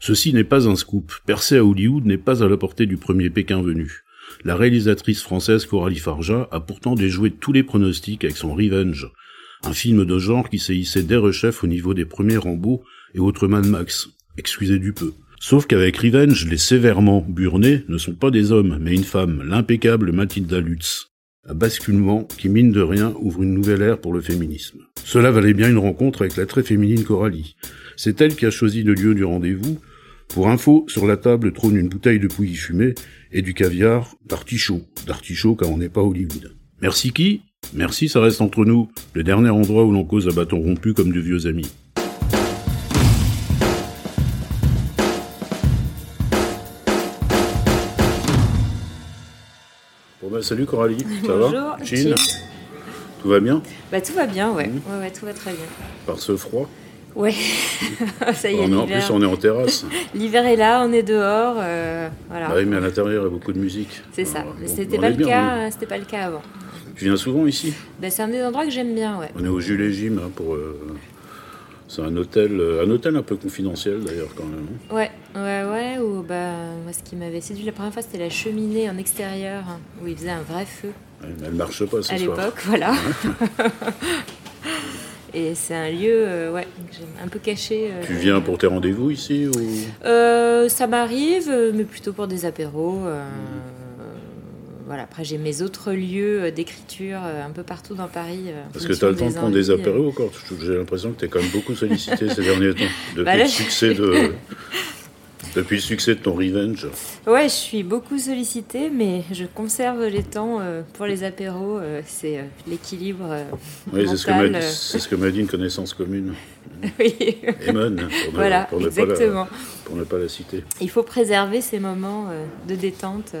Ceci n'est pas un scoop. Percer à Hollywood n'est pas à la portée du premier Pékin venu. La réalisatrice française Coralie Farja a pourtant déjoué tous les pronostics avec son Revenge, un film de genre qui s'est hissé dès rechef au niveau des premiers Rambo et autres Mad Max. Excusez du peu. Sauf qu'avec Revenge, les sévèrement burnés ne sont pas des hommes, mais une femme, l'impeccable Mathilda Lutz. Un basculement qui, mine de rien, ouvre une nouvelle ère pour le féminisme. Cela valait bien une rencontre avec la très féminine Coralie. C'est elle qui a choisi le lieu du rendez-vous. Pour info, sur la table trône une bouteille de pouilly fumée et du caviar d'artichaut. D'artichaut car on n'est pas Hollywood. Merci qui? Merci, ça reste entre nous. Le dernier endroit où l'on cause à bâton rompu comme de vieux amis. Bon ben salut Coralie, ça Bonjour, va Chine. Tout va bien? Bah tout va bien, ouais. Mhm. ouais, ouais, tout va très bien. Par ce froid? Ouais, ça y est, on est, En plus on est en terrasse. L'hiver est là, on est dehors, euh, voilà. Bah oui, mais à l'intérieur il y a beaucoup de musique. C'est ça. Bon, C'était on pas le cas, euh, c'était pas le cas avant. Tu viens souvent ici? Bah, c'est un des endroits que j'aime bien, ouais. On est au Jules et Gym, hein, pour. euh, C'est un hôtel, euh, un hôtel un peu confidentiel d'ailleurs quand même. hein. Ouais, ouais, ouais. Ou bah, moi, ce qui m'avait séduit la première fois, c'était la cheminée en extérieur, hein, où il faisait un vrai feu mais Elle marche pas ce à soir. l'époque, voilà. Et c'est un lieu, euh, ouais, que j'aime un peu caché. euh, Tu viens pour tes rendez-vous ici ou Euh, ça m'arrive, mais plutôt pour des apéros. euh, Voilà. Après, j'ai mes autres lieux d'écriture un peu partout dans Paris. Parce que tu as le temps de prendre des apéros encore. J'ai l'impression que tu es quand même beaucoup sollicité ces derniers temps. Depuis, Bah là, le succès de... Depuis le succès de ton Revenge. Ouais, je suis beaucoup sollicitée, mais je conserve les temps euh, pour les apéros. euh, c'est euh, l'équilibre Oui, c'est ce que m'a dit, ce une connaissance commune. oui. Pour ne, voilà, pour ne pas la- exactement. pour ne pas la citer. Il faut préserver ces moments de détente.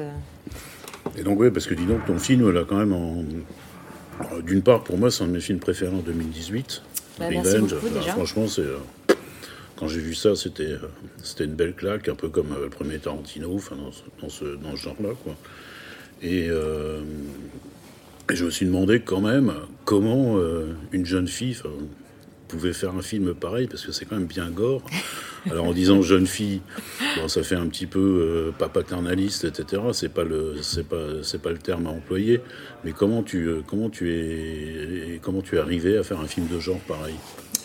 Et donc, oui, parce que dis donc, ton film, là, quand même, en... d'une part, pour moi, c'est un de mes films préférés en 2018. Bah, merci beaucoup, déjà. Franchement, c'est. Quand j'ai vu ça, c'était euh, c'était une belle claque, un peu comme euh, le premier Tarantino, enfin, dans ce, dans ce, genre-là, quoi. Et, euh, et je me suis demandé quand même comment une jeune fille pouvait faire un film pareil, parce que c'est quand même bien gore. Alors en disant jeune fille, bon, ça fait un petit peu euh, pas paternaliste, etc. C'est pas le, c'est pas, c'est pas le terme à employer. Mais comment tu, comment tu es, comment tu es arrivé à faire un film de genre pareil?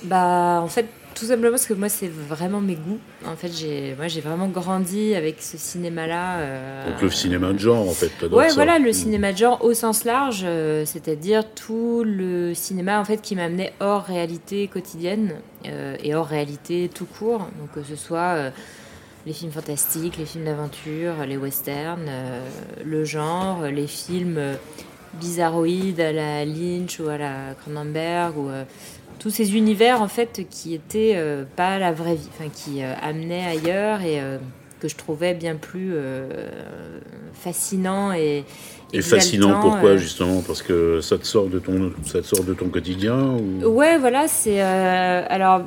Bah, en fait, tout simplement parce que moi, c'est vraiment mes goûts. En fait, j'ai, moi, j'ai vraiment grandi avec ce cinéma-là. euh, Donc le cinéma de genre, en fait. Ouais, ça. voilà, le Mm. cinéma de genre au sens large, euh, c'est-à-dire tout le cinéma en fait qui m'amenait hors réalité quotidienne euh, et hors réalité tout court. Donc que ce soit les films fantastiques, les films d'aventure, les westerns, le genre, les films bizarroïdes à la Lynch ou à la Cronenberg ou tous ces univers en fait qui étaient euh, pas la vraie vie, enfin qui euh, amenaient ailleurs et euh, que je trouvais bien plus fascinant et Et fascinant, pourquoi justement? Parce que ça te sort de ton, ça te sort de ton quotidien ou... Ouais, voilà, c'est alors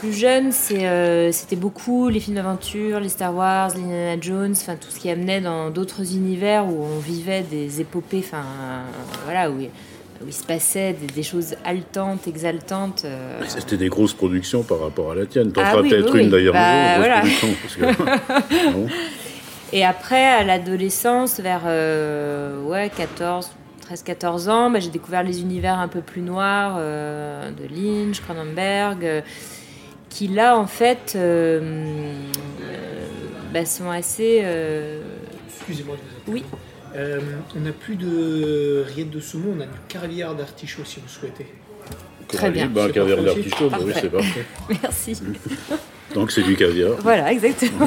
plus jeune, c'était beaucoup les films d'aventure, les Star Wars, les Indiana Jones, enfin tout ce qui amenait dans d'autres univers où on vivait des épopées, enfin voilà où, où il se passait des, des choses haletantes, exaltantes. euh, C'était des grosses productions par rapport à la tienne. T'en Ah feras oui, peut-être oui, une oui. d'ailleurs Bah, voilà. que- Bon. Et après, à l'adolescence, vers euh, ouais, 14, 13-14 ans, bah, j'ai découvert les univers un peu plus noirs euh, de Lynch, Cronenberg, euh, qui là, en fait, euh, euh, bah, sont assez... euh, Excusez-moi de vous Oui. Euh, on n'a plus de rillettes de saumon, on a du caviar d'artichaut si vous souhaitez. Très bien. Bah, un caviar d'artichaut, bah oui, c'est parfait. Merci. Donc c'est du caviar. Voilà, exactement.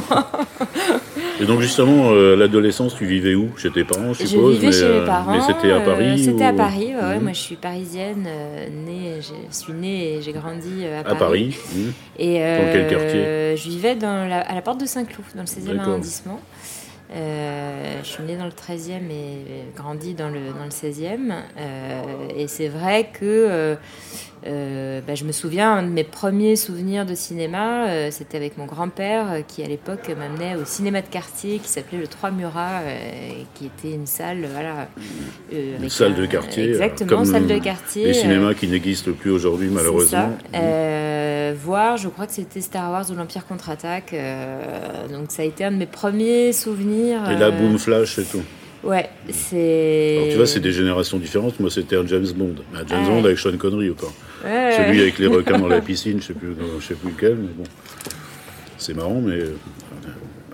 Et donc justement, euh, à l'adolescence, tu vivais où? Chez tes parents, je Je suppose vivais mais, chez euh, mes parents. Mais c'était à euh, Paris C'était à Paris, ouais. Mhm. Moi, je suis parisienne, euh, née, je suis née et j'ai grandi euh, à, À Paris. mhm. Et Dans quel euh, quartier? Je vivais dans la- à la porte de Saint-Cloud, dans le 16e D'accord. arrondissement. Euh, je suis née dans le 13e et grandi dans le, dans le 16e. Euh, et c'est vrai que euh, bah, je me souviens, un de mes premiers souvenirs de cinéma, euh, c'était avec mon grand-père euh, qui à l'époque m'amenait au cinéma de quartier qui s'appelait le Trois Murat, qui était une salle, voilà. Une salle un- de quartier. Exactement, comme salle de quartier. Les cinémas qui n'existent plus aujourd'hui, malheureusement. ça. Voir, je crois que c'était Star Wars ou l'Empire contre-attaque. donc ça a été un de mes premiers souvenirs. Et euh, Boom Flash et tout. Ouais, c'est. Alors, tu vois, c'est des générations différentes. Moi, c'était un James Bond. Un James Ouais. Bond avec Sean Connery ou pas Ouais, Celui ouais. avec les requins dans la piscine, je sais plus, je sais plus lequel, mais bon. C'est marrant, mais euh,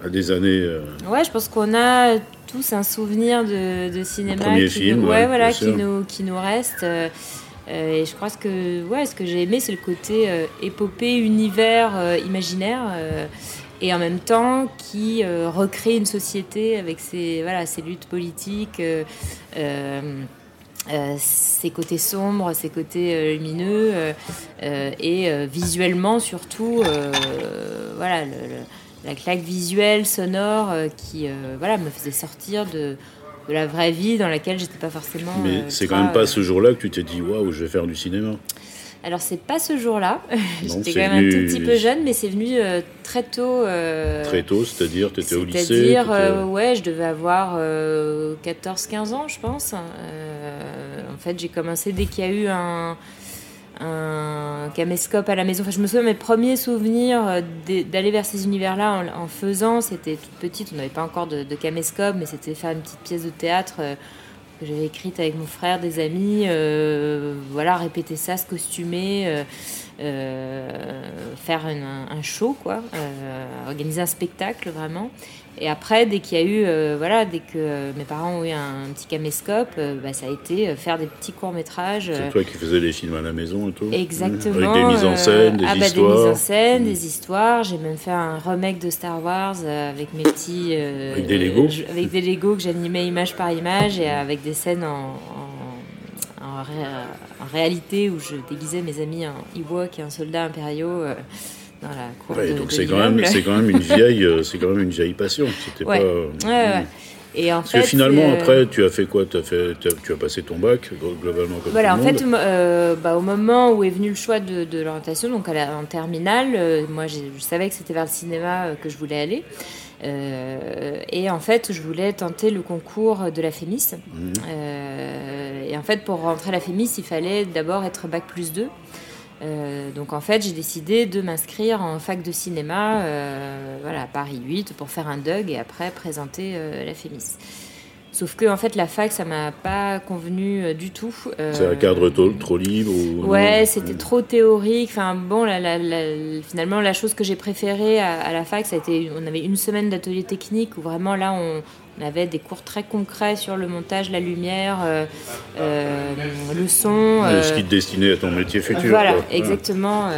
à des années. euh, Ouais, je pense qu'on a tous un souvenir de, de cinéma Premier qui, film, nous, voilà, qui nous, qui nous reste. euh, et je crois que, ouais, ce que j'ai aimé, c'est le côté euh, épopée, univers, imaginaire. Et en même temps, qui euh, recrée une société avec ses, voilà, ses luttes politiques, euh, euh, euh, ses côtés sombres, ses côtés lumineux, et visuellement surtout, voilà, le- le- la claque visuelle, sonore, qui voilà, me faisait sortir de, de la vraie vie dans laquelle j'étais pas forcément. Mais c'est quand même pas ce jour-là que tu t'es dit waouh, je vais faire du cinéma. Alors c'est pas ce jour-là. J'étais quand même un tout petit peu jeune, mais c'est venu euh, très tôt. euh, Très tôt, c'est-à-dire, tu étais au lycée. C'est-à-dire, euh, ouais, je devais avoir euh, 14-15 ans, je pense. Euh, en fait, j'ai commencé dès qu'il y a eu un, un caméscope à la maison. Enfin, je me souviens, mes premiers souvenirs d'aller vers ces univers-là en, en faisant, c'était toute petite, on n'avait pas encore de, de caméscope, mais c'était faire une petite pièce de théâtre. Que j'avais écrite avec mon frère, des amis, euh, voilà, répéter ça, se costumer, euh, euh, faire un show, quoi, organiser un spectacle vraiment. Et après, dès qu'il y a eu, euh, voilà, dès que euh, mes parents ont eu un, petit caméscope, euh, bah, ça a été faire des petits courts métrages. C'est toi qui faisais les films à la maison et tout Exactement. Avec des mises en scène, des ah, bah, des mises en scène, des histoires. J'ai même fait un remake de Star Wars avec mes petits. Avec des Legos je- Avec des Legos que j'animais image par image et avec des scènes en. en- en ré- en réalité, où je déguisais mes amis en Ewok et un soldat impériaux dans la cour Ouais, de, donc c'est quand même, l'immeuble. c'est quand même une vieille, c'est quand même une vieille passion. C'était Ouais. pas. Ouais, ouais. Et en Parce fait, que finalement, euh, après, tu as fait quoi? Fait, tu as passé ton bac glo- globalement comme Voilà, tout en le fait, monde. euh, bah, au moment où est venu le choix de, de l'orientation, donc à la- en terminale, euh, moi je savais que c'était vers le cinéma que je voulais aller. Et en fait, je voulais tenter le concours de la FEMIS. Mhm. Et en fait, pour rentrer à la FEMIS, il fallait d'abord être bac plus 2. Euh, donc en fait, j'ai décidé de m'inscrire en fac de cinéma euh, voilà, à Paris 8 pour faire un DUG et après présenter euh, la FEMIS. Sauf que en fait, la fac, ça m'a pas convenu euh, du tout. Euh, C'est un cadre trop, trop libre ou... Ouais, c'était trop théorique. Enfin bon, la, la- la- finalement, la chose que j'ai préférée à, à la fac, ça a été, on avait une semaine d'atelier technique où vraiment là, on, on avait des cours très concrets sur le montage, la lumière, euh, euh, le son. Ce qui te destinait à ton métier futur. voilà, quoi. exactement.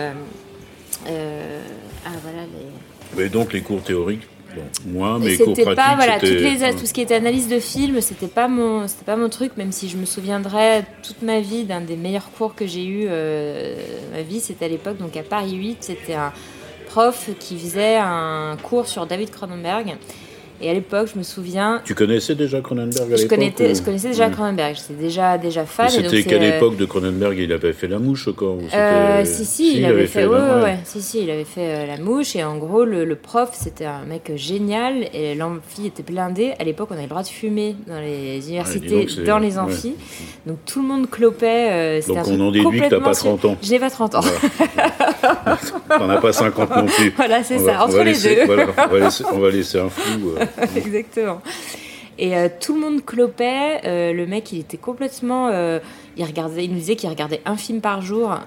ah voilà les. Mais donc les cours théoriques, moi, mes C'était pas voilà toutes les tout ce qui était analyse de film, c'était pas mon c'était pas mon truc. Même si je me souviendrai toute ma vie d'un des meilleurs cours que j'ai eu euh, ma vie, c'était à l'époque donc à Paris 8, c'était un prof qui faisait un cours sur David Cronenberg. Et à l'époque, je me souviens, Tu connaissais déjà Cronenberg à je l'époque connaissais, ou- je connaissais déjà Ouais. Cronenberg. J'étais déjà déjà fan. C'était c'est, quelle euh, de Cronenberg? Il avait fait La Mouche encore Euh, si, si, il avait fait, ouais, la- ouais, si, si, il avait fait euh, la mouche et en gros le, le prof c'était un mec génial et l'amphi était blindé. À l'époque on avait le droit de fumer dans les universités, dans les amphis, donc tout le monde clopait. euh, Donc un on en déduit que t'as pas sur- 30 ans. Je n'ai pas 30 ans. T'en as pas 50 non plus. Voilà, c'est ça, va- entre les laisser- deux. voilà, on, va laisser, on va laisser un flou. Exactement. Et euh, tout le monde clopait. euh, le mec, il était complètement. euh, il regardait, il nous disait qu'il regardait un film par jour,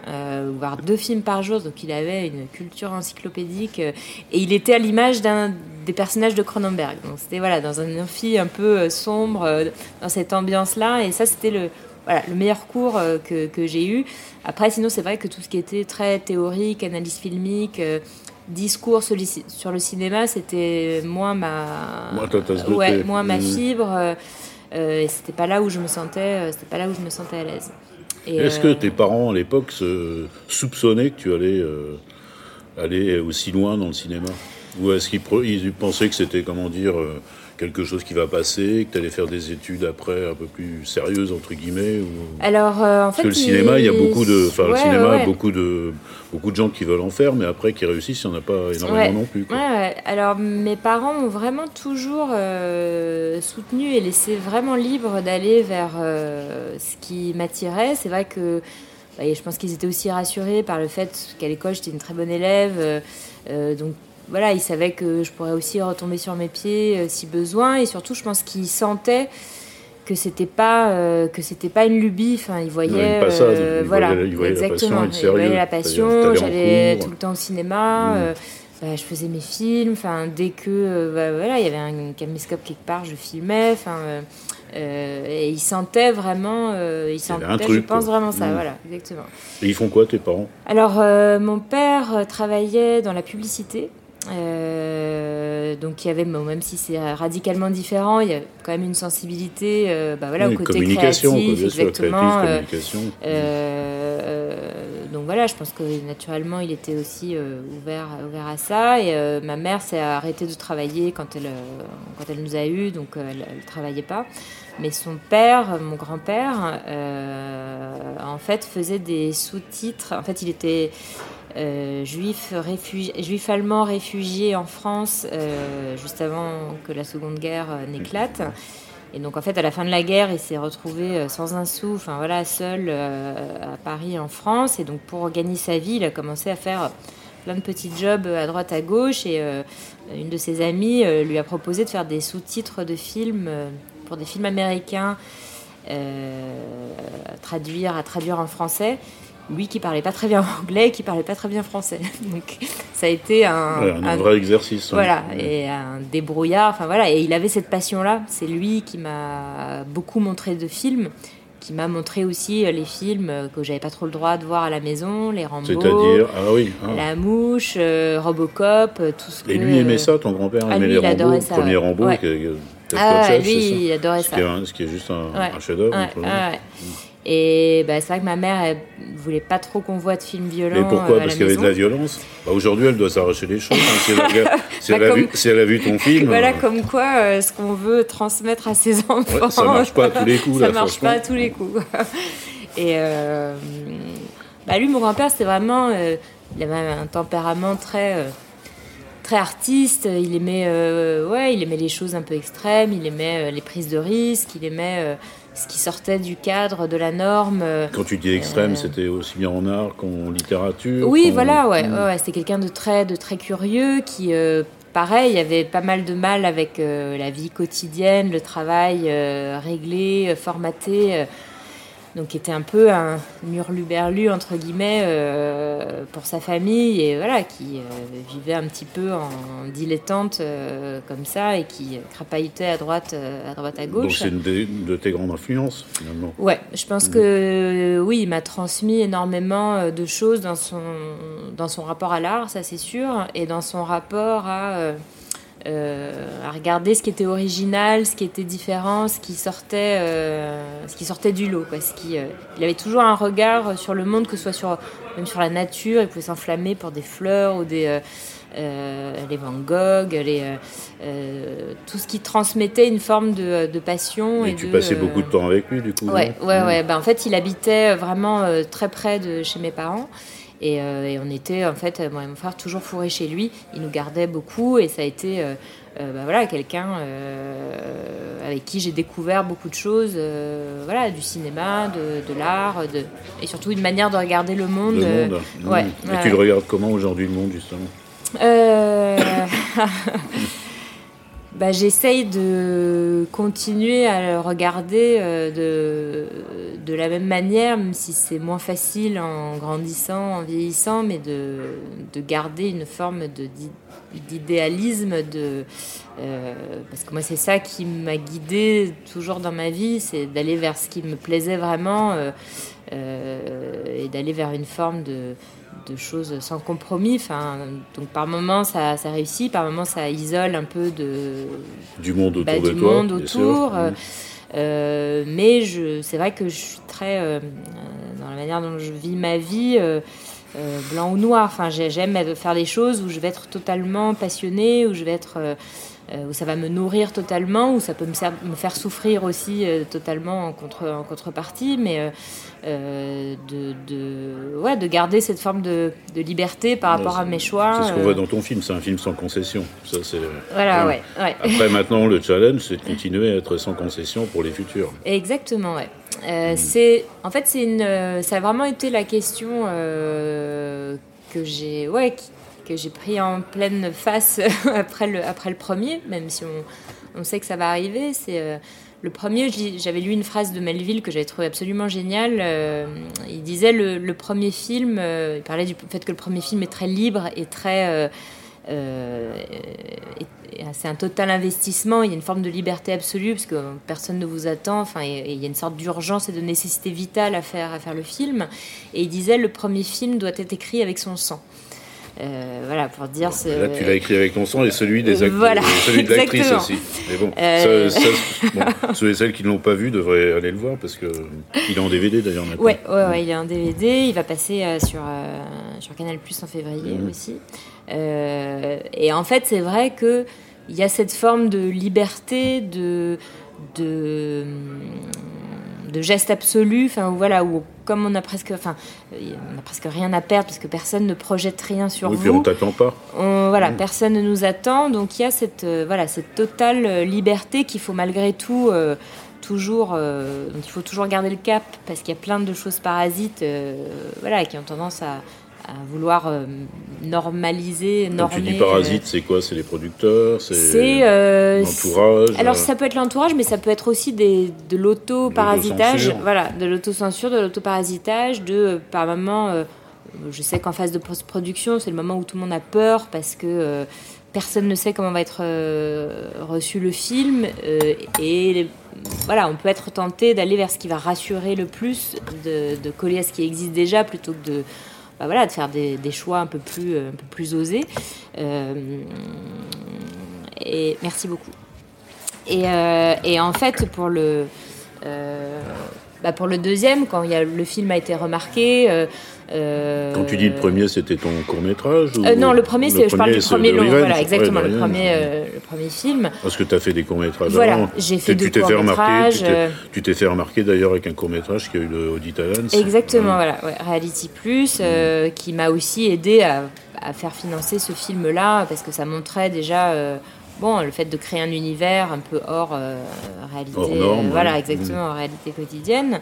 voire deux films par jour. Donc il avait une culture encyclopédique. et il était à l'image d'un des personnages de Cronenberg. Donc c'était voilà dans un amphi un peu sombre, dans cette ambiance-là. Et ça, c'était le voilà le meilleur cours que, que j'ai eu. Après, sinon, c'est vrai que tout ce qui était très théorique, analyse filmique. Euh, discours sur, le- cinéma, c'était moins ma, Moins ouais, ma Mm. fibre. euh, euh, et c'était pas là où je me sentais, euh, c'était pas là où je me sentais à l'aise. Est-ce euh, que tes parents à l'époque se soupçonnaient que tu allais euh, aller aussi loin dans le cinéma? Ou est-ce qu'ils pensaient que c'était, comment dire, euh, quelque chose qui va passer, que tu allais faire des études après un peu plus sérieuses, entre guillemets ou... Alors, euh, en Parce fait, que le cinéma, il y a beaucoup de, enfin, le cinéma, ouais, ouais. beaucoup de, beaucoup de gens qui veulent en faire, mais après qui réussissent, il n'y en a pas énormément non plus. quoi. Alors, mes parents m'ont vraiment toujours euh, soutenu et laissé vraiment libre d'aller vers euh, ce qui m'attirait. C'est vrai que bah, je pense qu'ils étaient aussi rassurés par le fait qu'à l'école, j'étais une très bonne élève. donc, voilà, ils savaient que je pourrais aussi retomber sur mes pieds euh, si besoin. Et surtout, je pense qu'ils sentaient que c'était pas euh, que c'était pas une lubie. Enfin une passade, euh, voilà. voyaient la passion exactement. la passion. j'allais tout le temps au cinéma Mm. euh, bah, je faisais mes films. Enfin dès que bah, voilà il y avait un caméscope quelque part je filmais. Enfin et ils sentaient vraiment avait sentaient un je truc, pense quoi. vraiment ça Mm. voilà exactement. Et ils font quoi, tes parents? Alors, mon père travaillait dans la publicité. Euh, donc, il y avait, même si c'est radicalement différent, il y a quand même une sensibilité euh, bah, voilà, Oui, au côté communication, quoi, créatif, sûr, exactement. créatif, euh, communication. euh, euh, donc voilà, je pense que naturellement, il était aussi euh, ouvert, ouvert à ça. Et euh, ma mère s'est arrêtée de travailler quand elle, euh, quand elle nous a eus, donc euh, elle ne travaillait pas. Mais son père, mon grand-père, euh, en fait, faisait des sous-titres. En fait, il était euh, juif, réfugi- juif allemand réfugié en France euh, juste avant que la Seconde Guerre euh, n'éclate. Et donc, en fait, à la fin de la guerre, il s'est retrouvé euh, sans un sou, enfin voilà, seul à Paris, en France. Et donc, pour gagner sa vie, il a commencé à faire plein de petits jobs à droite, à gauche. Et une de ses amies lui a proposé de faire des sous-titres de films pour des films américains, à traduire en français. Lui qui parlait pas très bien anglais, qui parlait pas très bien français. Donc, ça a été un, Ouais, un, un- vrai exercice. hein. voilà, Ouais. et un débrouillard. Enfin voilà, et il avait cette passion-là. C'est lui qui m'a beaucoup montré de films, qui m'a montré aussi euh, les films euh, que j'avais pas trop le droit de voir à la maison, les Rambo, C'est-à-dire, ah oui. ah. La Mouche, euh, Robocop, tout ce que. Et lui aimait ça, ton grand-père Ah, aimait lui, les il adorait Rambo, ça, premier. Rambo, Ouais. est Top Ah Chef, lui, ça il adorait ce ça. qui, est, un- ce qui est juste un chef-d'œuvre. Et bah, c'est vrai que ma mère, elle voulait pas trop qu'on voit de films violents. Mais pourquoi euh, Parce qu'il y avait de la violence bah, Aujourd'hui, elle doit s'arracher les cheveux. hein, si elle a, si Bah, elle a comme- vu, si elle a vu ton film, Voilà, euh, comme quoi, euh, ce qu'on veut transmettre à ses enfants. Ouais, ça marche pas à tous les coups, ça là, marche pas à tous les coups. Et euh, bah, lui, mon grand-père, c'était vraiment. il avait un tempérament très. très artiste, il aimait, ouais, il aimait les choses un peu extrêmes, il aimait les prises de risques, il aimait ce qui sortait du cadre, de la norme. euh, quand tu dis extrême, Euh, c'était aussi bien en art qu'en littérature. oui, voilà, ouais, Mm. ouais, c'était quelqu'un de très, de très curieux qui, euh, pareil, avait pas mal de mal avec euh, la vie quotidienne, le travail réglé, formaté, donc qui était un peu un murluberlu entre guillemets euh, pour sa famille et voilà, qui euh, vivait un petit peu en dilettante euh, comme ça et qui crapahutait à droite, à droite à Donc gauche. c'est une de tes grandes influences, finalement. Ouais, je pense que euh, oui, il m'a transmis énormément de choses dans son, dans son rapport à l'art, ça c'est sûr, et dans son rapport à, à regarder ce qui était original, ce qui était différent, ce qui sortait, euh, ce qui sortait du lot. Quoi, ce qui, euh, il avait toujours un regard sur le monde, que ce soit sur, même sur la nature, il pouvait s'enflammer pour des fleurs ou des... euh, euh, les Van Gogh, les, euh, euh, tout ce qui transmettait une forme de, de passion. Et, Et, tu de, passais euh, beaucoup de temps avec lui, du coup. Ouais, ouais, Mm. ouais. Ben, en fait, il habitait vraiment euh, très près de chez mes parents. Et, euh, et on était, en fait, moi et mon frère, toujours fourrés chez lui. Il nous gardait beaucoup et ça a été euh, euh, ben, voilà, quelqu'un euh, avec qui j'ai découvert beaucoup de choses, euh, voilà, du cinéma, de, de l'art, de... et surtout une manière de regarder le monde. Le monde. Mm. ouais, Et ouais, tu le regardes comment aujourd'hui, le monde, justement? bah, J'essaye de continuer à le regarder euh, de, de la même manière, même si c'est moins facile en grandissant, en vieillissant, mais de, de garder une forme d'idéalisme. De, euh, parce que moi, c'est ça qui m'a guidée toujours dans ma vie, c'est d'aller vers ce qui me plaisait vraiment. euh, et d'aller vers une forme de, de choses sans compromis. Enfin, donc par moments ça, ça, réussit, par moments ça isole un peu de du monde autour bah, de du toi, monde bien sûr. autour. Euh, mais je, c'est vrai que je suis très euh, dans la manière dont je vis ma vie. euh, euh, blanc ou noir. Enfin, j'ai- j'aime faire des choses où je vais être totalement passionnée, où je vais être, où ça va me nourrir totalement, où ça peut me, faire souffrir aussi euh, totalement en, contre, en contrepartie, mais euh, euh, de, de, ouais, de garder cette forme de, de liberté par rapport à mes choix. C'est ce qu'on euh, voit dans ton film, c'est un film sans concession. Ça. Voilà, ouais, ouais. Après, maintenant, le challenge, c'est de continuer à être sans concession pour les futurs. Exactement, ouais. Euh, c'est, en fait, c'est une, euh, ça a vraiment été la question euh, que j'ai, ouais, qui- que j'ai pris en pleine face après le, après le premier, même si on, on sait que ça va arriver. C'est euh, le premier. J'avais lu une phrase de Melville que j'avais trouvé absolument géniale. Euh, il disait le, premier film, euh, il parlait du fait que le premier film est très libre et très c'est un total investissement. Il y a une forme de liberté absolue parce que personne ne vous attend. Enfin, il y a une sorte d'urgence et de nécessité vitale à faire à faire le film. Et il disait le premier film doit être écrit avec son sang. Euh, voilà pour dire. ce- Là, tu l'as écrit avec ton sang et celui des acteurs, Voilà, celui de l'actrice aussi. Mais bon, Euh. ça- ça- bon, ceux et celles qui ne l'ont pas vu devraient aller le voir parce que il est en DVD d'ailleurs maintenant. Ouais, ouais, ouais, il est en DVD, il va passer euh, sur, euh, sur Canal Plus en février Mhm. aussi. Euh, et en fait, c'est vrai que il y a cette forme de liberté, de, de, de geste absolu, enfin voilà, où comme on a presque, enfin, on a presque rien à perdre parce que personne ne projette rien sur Oui, puis vous. on t'attend pas. On- voilà, Mm. personne ne nous attend, donc il y a cette, euh, voilà, cette totale euh, liberté qu'il faut malgré tout euh, toujours, euh, donc il faut toujours garder le cap parce qu'il y a plein de choses parasites, voilà, qui ont tendance à, à vouloir euh, normaliser, Quand tu dis parasite, c'est quoi? C'est les producteurs? Euh, C'est euh, l'entourage alors euh, ça peut être l'entourage, mais ça peut être aussi des, de l'auto-parasitage, L'autocensure. voilà, de l'autocensure, de l'auto-parasitage, de euh, par moment, euh, je sais qu'en phase de post-production, c'est le moment où tout le monde a peur parce que euh, personne ne sait comment va être euh, reçu le film euh, et voilà, on peut être tenté d'aller vers ce qui va rassurer le plus, de, de coller à ce qui existe déjà plutôt que de bah voilà, de faire des, des choix un peu plus, un peu plus osés. Euh, et merci beaucoup. Et, euh, et en fait, pour le, euh, bah pour le deuxième, quand le film a été remarqué. euh, euh, Quand tu dis le premier, c'était ton court métrage euh, non, le premier, c'est, je parle du premier long, voilà, exactement, le, premier, euh, le premier film. Parce que tu as fait des courts métrages Voilà, avant. j'ai fait deux remarquer, courts-métrages, tu t'es- euh, fait remarquer d'ailleurs avec un court métrage qui a eu le Audit Talents. Exactement, voilà, ouais, Reality Plus, euh, qui m'a aussi aidé à, à faire financer ce film-là, parce que ça montrait déjà euh, bon, le fait de créer un univers un peu hors euh, réalité. Hors norme, euh, voilà, ouais. exactement, hors réalité quotidienne.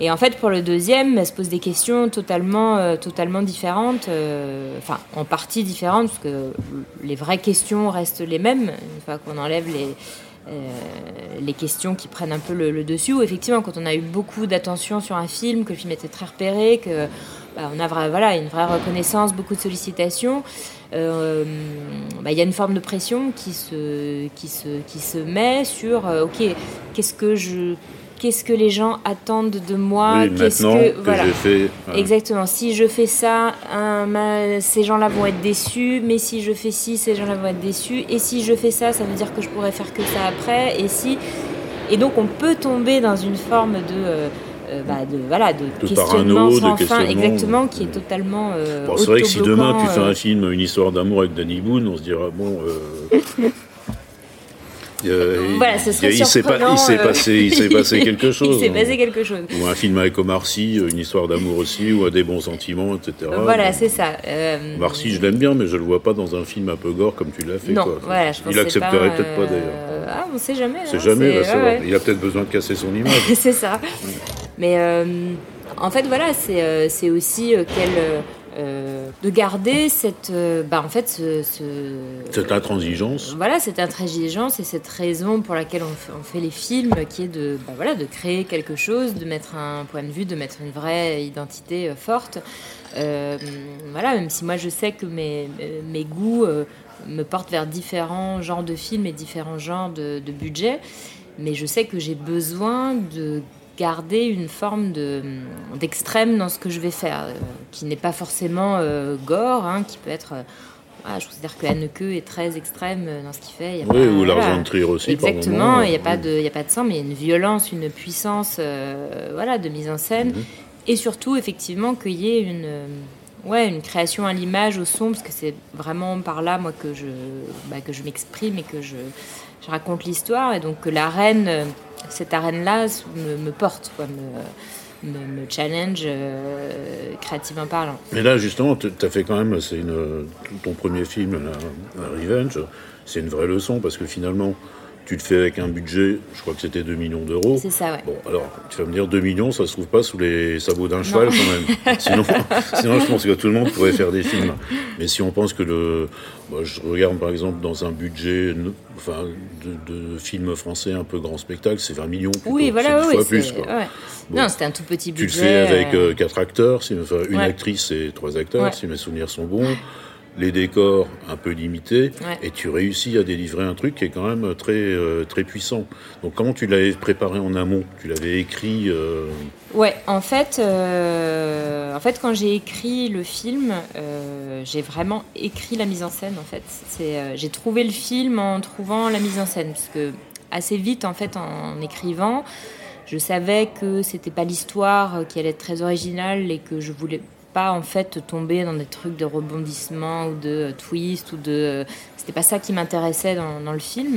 Et en fait, pour le deuxième, elle se pose des questions totalement, euh, totalement différentes, euh, enfin, en partie différentes, parce que les vraies questions restent les mêmes, une fois qu'on enlève les, euh, les questions qui prennent un peu le, dessus. Ou effectivement, quand on a eu beaucoup d'attention sur un film, que le film était très repéré, que bah, on a voilà, une vraie reconnaissance, beaucoup de sollicitations, bah, il y a une forme de pression qui se, qui se, qui se met sur, ok, qu'est-ce que je... Qu'est-ce que les gens attendent de moi Oui, Qu'est-ce maintenant que, que, voilà. fait. Exactement. Si je fais ça, ma- ces gens-là vont être déçus. Mais si je fais ci, ces gens-là vont être déçus. Et si je fais ça, ça veut dire que je pourrais faire que ça après. Et si. Et donc on peut tomber dans une forme de. euh, euh, bah, de voilà de, De questionnement parano, de fin questionnement. exactement qui est totalement euh, Bon, c'est vrai que si demain tu fais euh, un film, une histoire d'amour avec Danny Boone, on se dira bon. euh, il- Voilà, ce serait il s'est pas- euh, passé, il s'est passé quelque chose. il s'est hein. passé quelque chose Ou un film avec Omar Sy, une histoire d'amour aussi, ou à des bons sentiments, etc. voilà c'est ça Euh, Omar Sy, je l'aime bien, mais je le vois pas dans un film un peu gore comme tu l'as fait. non quoi. voilà je Il accepterait peut-être pas d'ailleurs. euh, ah on sait jamais C'est hein, jamais, ouais, ouais. Il a peut-être besoin de casser son image. c'est ça. Mais euh, en fait, voilà, c'est aussi quel, euh, de garder cette, euh, bah, en fait, ce, ce- Cette intransigeance. voilà, cette intransigeance et cette raison pour laquelle on fait, on fait les films, qui est de, bah, voilà, de créer quelque chose, de mettre un point de vue, de mettre une vraie identité euh, forte. Voilà, même si moi je sais que mes, mes goûts me portent vers différents genres de films et différents genres de, de budgets, mais je sais que j'ai besoin de garder une forme de, d'extrême dans ce que je vais faire, euh, qui n'est pas forcément euh, gore, hein, qui peut être. ah, je considère que Anneke est très extrême dans ce qu'il fait. Il y a Oui, pas- ou l'argent de Trier aussi. Exactement, il n'y a, pas de- y a pas de sang, mais il y a une violence, une puissance euh, voilà, de mise en scène. Mhm. Et surtout, effectivement, qu'il y ait une, ouais, une création à l'image, au son, parce que c'est vraiment par là, moi, que je, bah, que je m'exprime et que je, je raconte l'histoire. Et donc que la reine, cette arène-là, me, me porte, quoi, me, me, me challenge euh, créativement parlant. Mais là, justement, tu as fait quand même, c'est une, ton premier film, la Revenge, c'est une vraie leçon parce que finalement, tu le fais avec un budget, je crois que c'était 2 millions d'euros. C'est ça, ouais. Bon, alors, tu vas me dire 2 millions, ça se trouve pas sous les sabots d'un cheval quand même. Sinon, sinon, je pense que tout le monde pourrait faire des films. Mais si on pense que le. Je regarde par exemple dans un budget enfin, de, de film français un peu grand spectacle, c'est 20 millions. plutôt. Oui, voilà, oui, fois plus. Quoi. ouais. Bon. Non, c'était un tout petit Tu le budget. fais avec euh, euh, quatre acteurs, si- enfin, une Ouais. actrice et trois acteurs, Ouais. si mes souvenirs sont bons. Les décors un peu limités, Ouais. et tu réussis à délivrer un truc qui est quand même très euh, très puissant. Donc comment tu l'avais préparé en amont? Tu l'avais écrit euh, Ouais, en fait, euh, en fait, quand j'ai écrit le film, euh, j'ai vraiment écrit la mise en scène. En fait, c'est, j'ai trouvé le film en trouvant la mise en scène, parce que assez vite, en fait, en écrivant, je savais que c'était pas l'histoire qui allait être très originale et que je voulais pas en fait tomber dans des trucs de rebondissement ou de twist ou de c'était pas ça qui m'intéressait dans, dans le film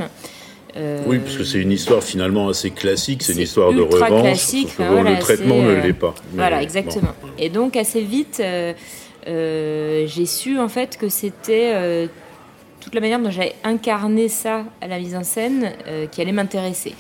Euh, Oui, parce que c'est une histoire finalement assez classique, c'est une histoire de revanche. classique, que voilà, le traitement ne euh, l'est pas. Mais Voilà, bon. exactement. Et donc assez vite, euh, euh, j'ai su en fait que c'était euh, toute la manière dont j'avais incarné ça à la mise en scène euh, qui allait m'intéresser.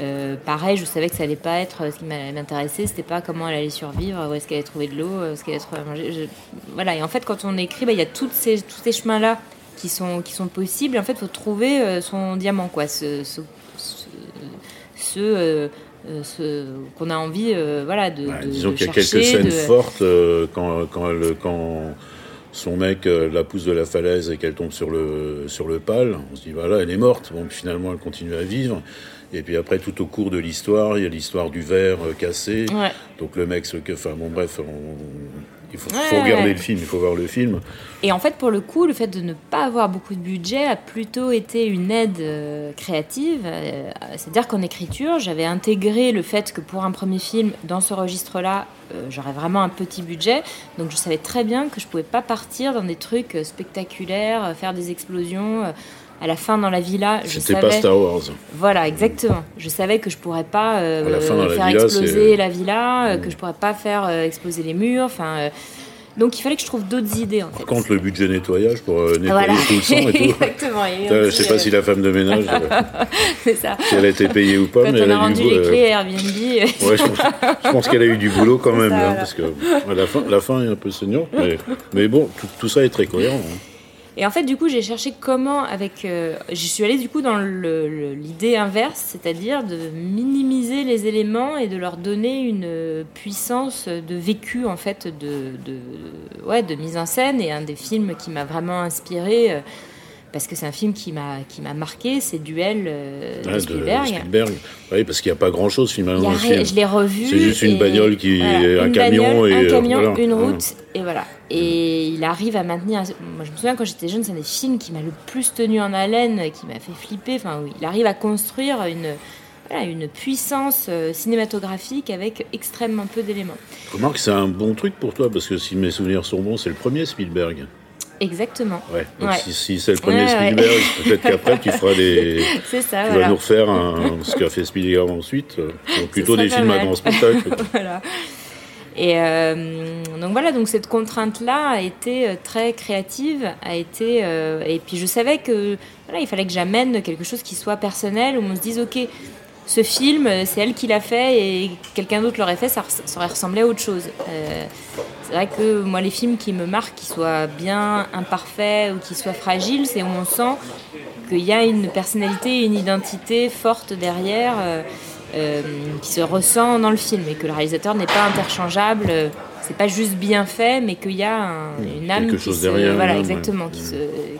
Euh, pareil, je savais que ça allait pas être euh, ce qui m'intéresser, c'était pas comment elle allait survivre, où est-ce qu'elle allait trouver de l'eau, où est-ce qu'elle allait trouver à manger. Je- Voilà, et en fait, quand on écrit, bah, il y a toutes ces, tous ces chemins-là qui sont, qui sont possibles. Et en fait, il faut trouver euh, son diamant, quoi, ce, ce, ce, ce, euh, euh, ce qu'on a envie euh, voilà, de, de- disons qu'il y a quelques scènes de- fortes euh, quand, quand, elle- quand son mec euh, la pousse de la falaise et qu'elle tombe sur le, sur le pal. On se dit, voilà, elle est morte. Bon, puis finalement, elle continue à vivre. Et puis après, tout au cours de l'histoire, il y a l'histoire du verre euh, cassé. Ouais. Donc le mec se... Enfin bon, bref, on- il faut, Ouais, faut regarder ouais. le film, il faut voir le film. Et en fait, pour le coup, le fait de ne pas avoir beaucoup de budget a plutôt été une aide euh, créative. Euh, C'est-à-dire qu'en écriture, j'avais intégré le fait que pour un premier film, dans ce registre-là, euh, j'aurais vraiment un petit budget. Donc je savais très bien que je pouvais pas partir dans des trucs spectaculaires, faire des explosions. À la fin dans la villa, je savais. pas Star Wars. Voilà, exactement. Je savais que je pourrais pas euh, À la fin, dans la faire villa, exploser la villa, euh, Mm. que je pourrais pas faire euh, exploser les murs. Enfin, euh, donc il fallait que je trouve d'autres idées en fait. Par contre, le budget nettoyage pour nettoyer Voilà. tout le sang et tout. Exactement. Ça, Je sais pas si la femme de ménage, ça. si elle a été payée ou pas, Quand mais on elle a a rendu les clés Airbnb, Ouais, je pense, qu'elle a eu du boulot quand même, ça, hein, parce que à la fin, la fin est un peu saignante, mais, mais bon, tout, tout ça est très cohérent. hein. Et en fait, du coup, j'ai cherché comment, avec. euh, J'y suis allée du coup dans l'idée inverse, c'est-à-dire de minimiser les éléments et de leur donner une euh, puissance de vécu, en fait, de, ouais, de mise en scène. Et un des films qui m'a vraiment inspiré, euh, parce que c'est un film qui m'a qui m'a marqué, c'est Duel euh, de Spielberg. Spielberg. Oui, parce qu'il n'y a pas grand-chose finalement Il y a dans le rien- film. je l'ai revu. C'est juste une bagnole qui est un une camion bagnole, et, un euh, camion, voilà. une route et voilà. Et il arrive à maintenir. Moi, je me souviens quand j'étais jeune, c'est un des films qui m'a le plus tenu en haleine, qui m'a fait flipper. Enfin, oui, il arrive à construire une voilà, une puissance euh, cinématographique avec extrêmement peu d'éléments. Remarque, c'est un bon truc pour toi, parce que si mes souvenirs sont bons, c'est le premier Spielberg. Exactement. Ouais. Donc Ouais. si, si c'est le premier Ouais. Spielberg, peut-être qu'après tu feras des. C'est ça. Tu voilà. vas nous refaire un, ce qu'a fait Spielberg ensuite, euh, donc plutôt des films à mal. grand spectacle. voilà. Et euh, donc voilà, donc cette contrainte-là a été euh, très créative, a été euh, et puis je savais que voilà, il fallait que j'amène quelque chose qui soit personnel où on se dise ok, ce film c'est elle qui l'a fait et quelqu'un d'autre l'aurait fait, ça, aurait ressemblé à autre chose. Euh, c'est vrai que moi les films qui me marquent, qui soient bien imparfaits ou qui soient fragiles, c'est où on sent qu'il y a une personnalité, une identité forte derrière. euh, euh, qui se ressent dans le film et que le réalisateur n'est pas interchangeable. C'est pas juste bien fait, mais qu'il y a un- une âme quelque qui chose se, derrière, voilà, âme, exactement, ouais. qui se,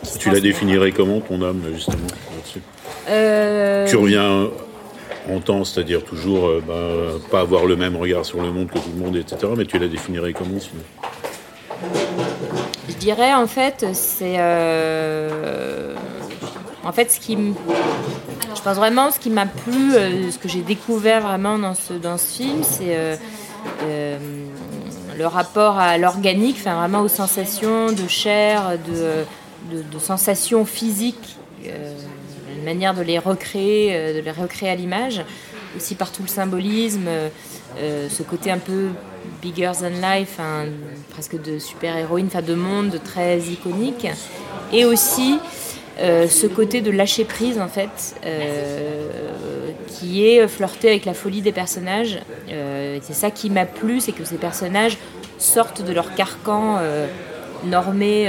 qui se Tu la définirais comment ton âme, justement Euh, Tu reviens entends, c'est-à-dire toujours euh, bah, pas avoir le même regard sur le monde que tout le monde, etc. Mais tu la définirais comment Je dirais en fait, c'est. euh, En fait, ce qui. Je pense vraiment, ce qui m'a plu, euh, ce que j'ai découvert vraiment dans ce, dans ce film, c'est le rapport à l'organique, enfin vraiment aux sensations de chair, de, de, de sensations physiques, manière de les recréer, euh, de les recréer à l'image, aussi par tout le symbolisme, euh, euh, ce côté un peu bigger than life, hein, presque de super-héroïne, enfin de monde très iconique, et aussi ce côté de lâcher prise en fait, qui est flirté avec la folie des personnages. C'est ça qui m'a plu, c'est que ces personnages sortent de leur carcan normé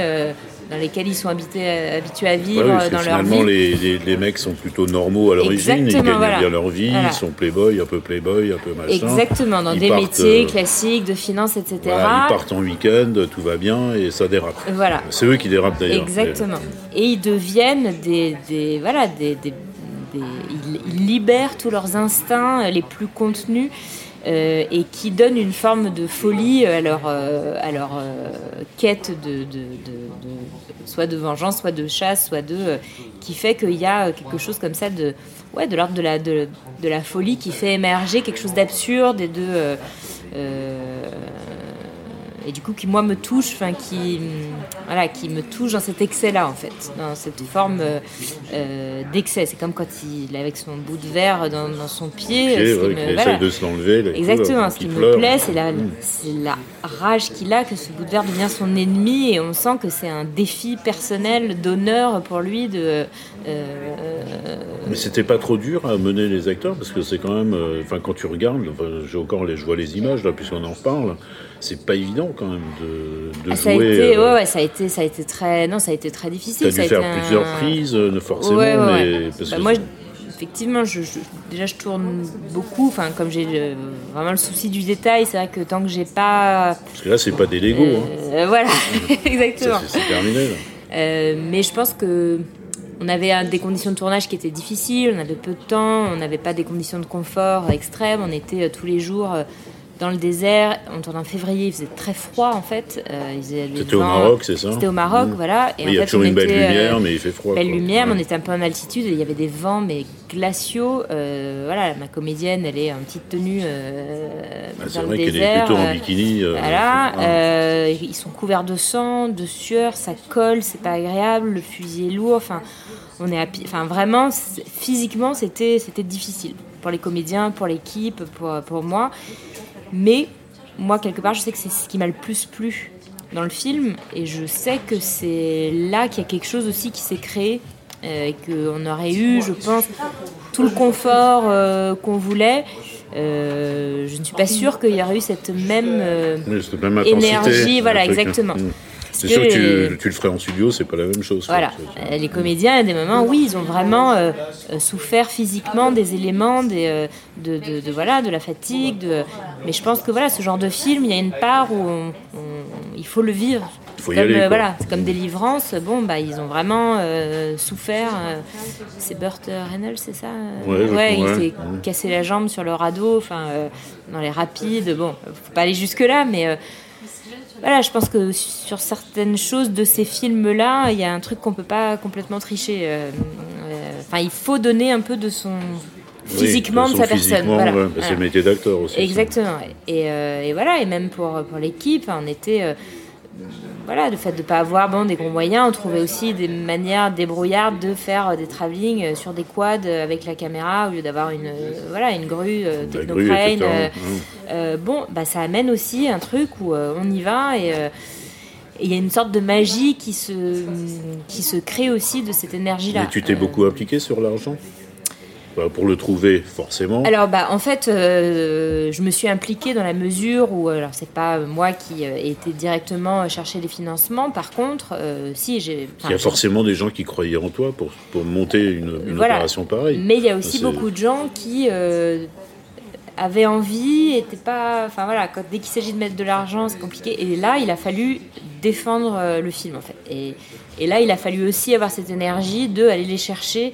dans lesquels ils sont habités, habitués à vivre Ouais, oui, dans leur finalement, vie. les, les- les mecs sont plutôt normaux à l'origine, ils gagnent voilà. bien leur vie, Voilà. ils sont playboy, un peu playboy, un peu machin. Exactement, dans Ils des partent, métiers euh, classiques de finance, etc. Voilà, ils partent en week-end, tout va bien et ça dérape. Voilà. C'est eux qui dérapent d'ailleurs. Exactement. Et ils deviennent des, des voilà, des, des- des- ils, ils libèrent tous leurs instincts les plus contenus euh, et qui donnent une forme de folie à leur, euh, à leur euh, quête de, de- de- soit de vengeance, soit de chasse, soit de qui fait qu'il y a quelque chose comme ça de ouais de l'ordre de la de, la folie qui fait émerger quelque chose d'absurde et de et du coup qui moi me touche, enfin qui voilà, qui me touche dans cet excès-là en fait, dans cette forme euh, euh, d'excès. C'est comme quand il est avec son bout de verre dans, dans son pied. Pied, ouais, me- qui voilà. de se l'enlever. Exactement, là, ce qui me pleure. plaît, c'est la, Mm. c'est la rage qu'il a, que ce bout de verre devient son ennemi, et on sent que c'est un défi personnel d'honneur pour lui de. euh, Mais c'était pas trop dur à mener les acteurs parce que c'est quand même, euh, enfin quand tu regardes, enfin, j'ai encore les, je vois les images là puisqu'on en reparle, c'est pas évident quand même de, de ah, ça a jouer. été, euh, ouais, ouais, ça a été, ça a été très, non, ça a été très difficile. T'as ça a dû faire été un- plusieurs prises, euh, forcément, Ouais, mais ouais. parce Bah, que moi, je- effectivement, je, je- déjà je tourne beaucoup. Enfin, comme j'ai le- vraiment le souci du détail, c'est vrai que tant que j'ai pas, parce que là c'est pas des Lego, hein. euh, voilà, exactement. C'est terminé. Là. Euh, mais je pense que on avait des conditions de tournage qui étaient difficiles, on avait peu de temps, on n'avait pas des conditions de confort extrêmes, on était euh, tous les jours euh, dans le désert. On tournait en février, il faisait très froid en fait. Euh, le C'était au Maroc, c'est ça C'était au Maroc, Mmh. voilà. Et Oui, il y a toujours une belle euh, lumière, mais il fait froid. belle quoi. lumière, mais on était un peu en altitude et il y avait des vents mais glaciaux. Euh, voilà, ma comédienne, elle est en petite tenue euh, Ah, c'est dans le vrai qu'elle est désert. plutôt en bikini. voilà, ils sont couverts de sang, de sueur, ça colle, c'est pas agréable, le fusil est lourd. Enfin, on est, enfin vraiment, physiquement, c'était c'était difficile pour les comédiens, pour l'équipe, pour pour moi. Mais moi, quelque part, je sais que c'est ce qui m'a le plus plu dans le film, et je sais que c'est là qu'il y a quelque chose aussi qui s'est créé, euh, et qu'on aurait eu, je pense, tout le confort euh, qu'on voulait. Euh, je ne suis pas sûre qu'il y aurait eu cette même Oui, énergie, voilà, hein. exactement. Mm. C'est sûr que tu, tu le ferais en studio, c'est pas la même chose. quoi. Voilà, C'est- Euh, les comédiens, à des moments, oui, ils ont vraiment euh, euh, souffert physiquement des éléments, des, euh, de, de- de- voilà, de la fatigue. De... Mais je pense que voilà, ce genre de film, il y a une part où on- on- il faut le vivre. Faut y comme, aller, quoi. voilà, c'est comme Délivrance. Bon, bah, ils ont vraiment euh, souffert. c'est Burt Reynolds, c'est ça Ouais, crois, il ouais. s'est cassé la jambe sur le radeau, enfin, dans les rapides. Bon, faut pas aller jusque là, mais voilà, je pense que sur certaines choses de ces films-là, il y a un truc qu'on peut pas complètement tricher. euh, euh, Enfin, il faut donner un peu de son Oui, physiquement de sa personne. Voilà. ouais, bah, C'est le métier d'acteur aussi. Exactement. Et, euh, et voilà, et même pour, pour l'équipe, on était. euh, voilà, le fait de ne pas avoir bon, des gros moyens, on trouvait aussi des manières débrouillardes de faire euh, des travelling euh, sur des quads euh, avec la caméra au lieu d'avoir une, voilà, une grue technocrane. euh, Mm. euh, bon, bah, ça amène aussi un truc où on y va et il y a une sorte de magie qui se, qui se crée aussi de cette énergie-là. Et tu t'es beaucoup impliqué sur l'argent? Pour le trouver, forcément. Alors bah en fait euh, je me suis impliquée dans la mesure où alors c'est pas moi qui euh, ai été directement chercher les financements par contre euh, si j'ai Il y a forcément des gens qui croyaient en toi pour, pour monter une, une Voilà. opération pareille. mais il y a aussi beaucoup de gens qui euh, avaient envie étaient pas enfin voilà quand, dès qu'il s'agit de mettre de l'argent c'est compliqué et là il a fallu défendre euh, le film en fait et, et là il a fallu aussi avoir cette énergie de aller les chercher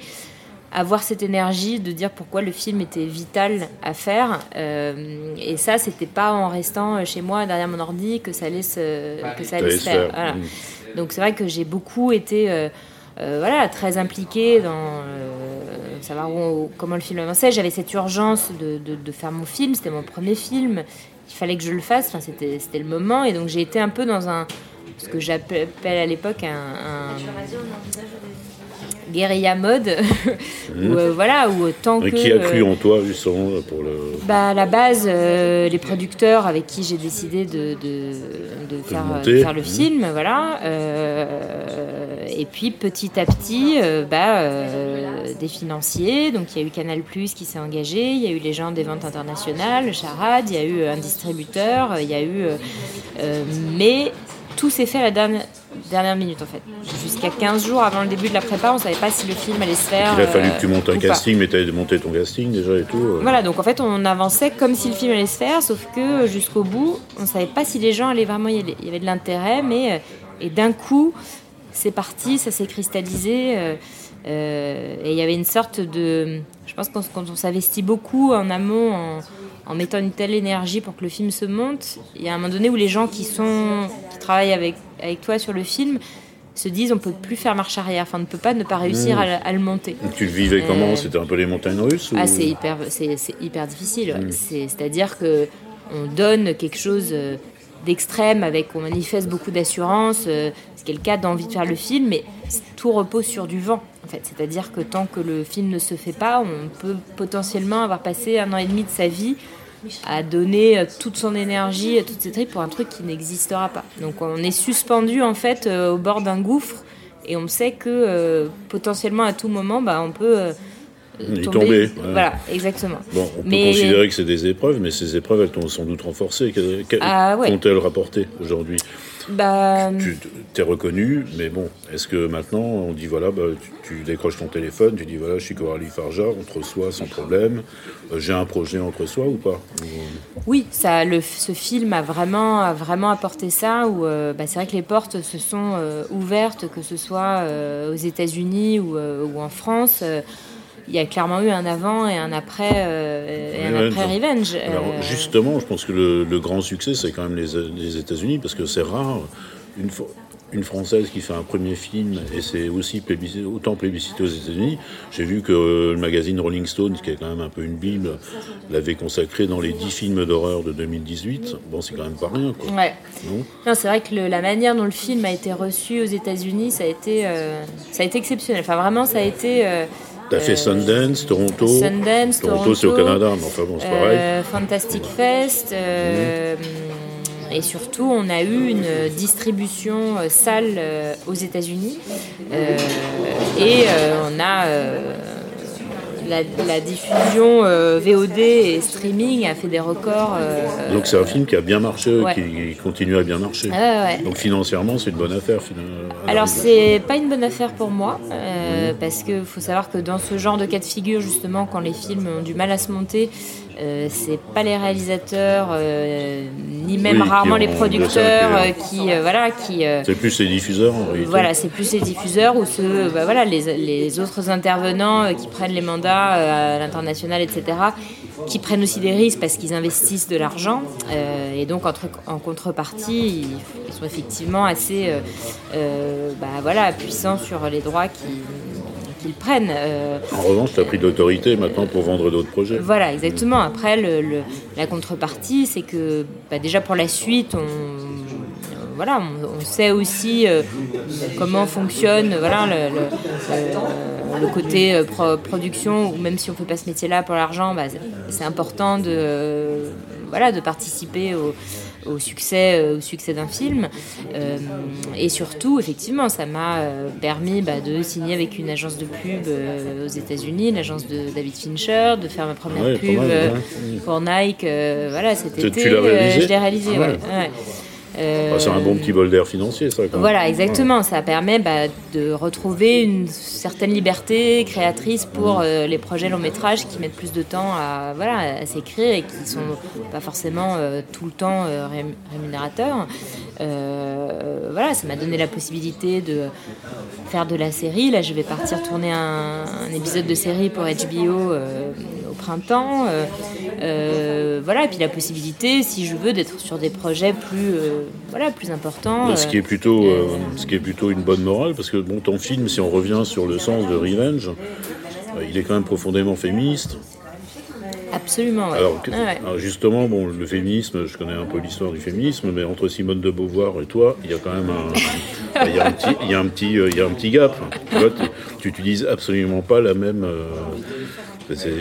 avoir cette énergie de dire pourquoi le film était vital à faire. Euh, et ça, c'était pas en restant chez moi derrière mon ordi que ça allait se, que ça allait se faire. Voilà. Mm. Donc c'est vrai que j'ai beaucoup été euh, euh, voilà, très impliquée dans savoir comment le film avançait. J'avais cette urgence de, de, faire mon film, c'était mon premier film. Il fallait que je le fasse, enfin, c'était, c'était le moment. Et donc j'ai été un peu dans un, ce que j'appelle à l'époque un, un guérilla mode, mmh. euh, voilà, où tant que. Qui a cru en toi justement pour le. Bah à la base, euh, les producteurs avec qui j'ai décidé de, de, de faire, faire, le mmh. film, voilà. Euh, et puis petit à petit, bah, des financiers. Donc il y a eu Canal Plus qui s'est engagé, il y a eu les gens des ventes internationales, Charade, il y a eu un distributeur, il y a eu. mais tout s'est fait à la dernière, dernière minute en fait. Jusqu'à 15 jours avant le début de la prépa, on savait pas si le film allait se faire. Il a fallu que tu montes un casting, mais tu as monté ton casting déjà et tout. Euh. Voilà, donc en fait on avançait comme si le film allait se faire, sauf que jusqu'au bout, on savait pas si les gens allaient vraiment y aller. Il y avait de l'intérêt, mais. Euh, et d'un coup, c'est parti, ça s'est cristallisé. Euh, et il y avait une sorte de. Je pense que quand on s'investit beaucoup en amont, en en mettant une telle énergie pour que le film se monte, il y a un moment donné où les gens qui, sont, qui travaillent avec, avec toi sur le film se disent on peut plus faire marche arrière, enfin on ne peut pas ne pas réussir mmh. à, le monter. Tu le vivais comment? Euh, C'était un peu les montagnes russes Ah c'est hyper, c'est, hyper difficile. Mmh. C'est, à dire que on donne quelque chose euh, d'extrême avec on manifeste beaucoup d'assurance, euh, ce qui est le cas d'envie de faire le film, mais tout repose sur du vent. En fait, c'est-à-dire que tant que le film ne se fait pas, on peut potentiellement avoir passé un an et demi de sa vie à donner euh, toute son énergie, toutes ses tripes pour un truc qui n'existera pas. Donc on est suspendu en fait euh, au bord d'un gouffre et on sait que euh, potentiellement à tout moment, bah, on peut tomber. Voilà, exactement. Bon, on peut considérer que c'est des épreuves, mais ces épreuves, elles t'ont sans doute renforcé. Ah qu'ont-elles rapporté aujourd'hui? Bah... Tu t'es reconnu, mais bon, est-ce que maintenant on dit voilà, bah, tu, décroches ton téléphone, tu dis voilà, je suis Coralie Farja, entre soi sans problème, euh, j'ai un projet entre soi ou pas? Oui, ça, le, ce film a vraiment, a vraiment apporté ça, où euh, bah, c'est vrai que les portes se sont euh, ouvertes, que ce soit aux États-Unis ou, ou, en France il y a clairement eu un avant et un après, euh, et un après Revenge. Alors, euh, justement, je pense que le, grand succès, c'est quand même les, les États-Unis, parce que c'est rare. Une, une Française qui fait un premier film, et c'est aussi autant plébiscité aux États-Unis. J'ai vu que le magazine Rolling Stone, qui est quand même un peu une bible, l'avait consacré dans les 10 films d'horreur de 2018. Bon, c'est quand même pas rien. Quoi. Ouais. Non, c'est vrai que la manière dont le film a été reçu aux États-Unis, ça a été, euh, ça a été exceptionnel. Enfin, vraiment, ça a été. T'as fait Sundance, Toronto. Sundance, Toronto, c'est au Canada, mais enfin bon, c'est pareil. Euh, Fantastic Fest. Euh, et surtout, on a eu une distribution euh, salle aux États-Unis. et on a la, diffusion euh, VOD et streaming a fait des records. Euh, Donc c'est un film qui a bien marché, qui, continue à bien marcher. Donc financièrement, c'est une bonne affaire. Alors c'est pas une bonne affaire pour moi, euh, parce qu'il faut savoir que dans ce genre de cas de figure, justement, quand les films ont du mal à se monter, euh, c'est pas les réalisateurs euh, ni même rarement les producteurs euh, qui voilà qui c'est plus les diffuseurs en réalité. voilà c'est plus les diffuseurs ou ceux bah, voilà les, les, autres intervenants qui prennent les mandats à l'international etc qui prennent aussi des risques parce qu'ils investissent de l'argent et donc en contrepartie ils, sont effectivement assez bah, voilà puissants sur les droits qui qu'ils prennent. Euh, en revanche, tu as pris d'autorité maintenant pour vendre d'autres projets. Voilà, exactement. Après, le, la contrepartie, c'est que bah, déjà pour la suite, on, voilà, on, sait aussi euh, comment fonctionne voilà, le, côté euh, production, ou même si on ne fait pas ce métier-là pour l'argent, bah, c'est important de, voilà, de participer au au succès, euh, au succès d'un film. Euh, et surtout, effectivement, ça m'a euh, permis bah, de signer avec une agence de pub aux États-Unis, l'agence de David Fincher, de faire ma première pub pour Nike. voilà, cet été, je l'ai réalisé. Ouais. Ah, c'est un bon petit bol d'air financier, ça. Voilà, exactement. Ça permet bah, de retrouver une certaine liberté créatrice pour mm. euh, les projets long métrage qui mettent plus de temps à, voilà, à s'écrire et qui sont pas forcément euh, tout le temps euh, rémunérateurs. Euh, voilà, ça m'a donné la possibilité de faire de la série. Là, je vais partir tourner un, épisode de série pour HBO euh, au printemps. Euh, voilà, et puis la possibilité, si je veux, d'être sur des projets plus, voilà, plus importants. Ce qui est plutôt, ce qui est plutôt une bonne morale, parce que bon, ton film, si on revient sur le sens de Revenge, il est quand même profondément féministe. Absolument. Alors, justement, bon, le féminisme, je connais un peu l'histoire du féminisme, mais entre Simone de Beauvoir et toi, il y a quand même un, il y a un petit, il y a un petit, il y a un petit gap. Tu, n'utilises absolument pas la même. Euh, c'est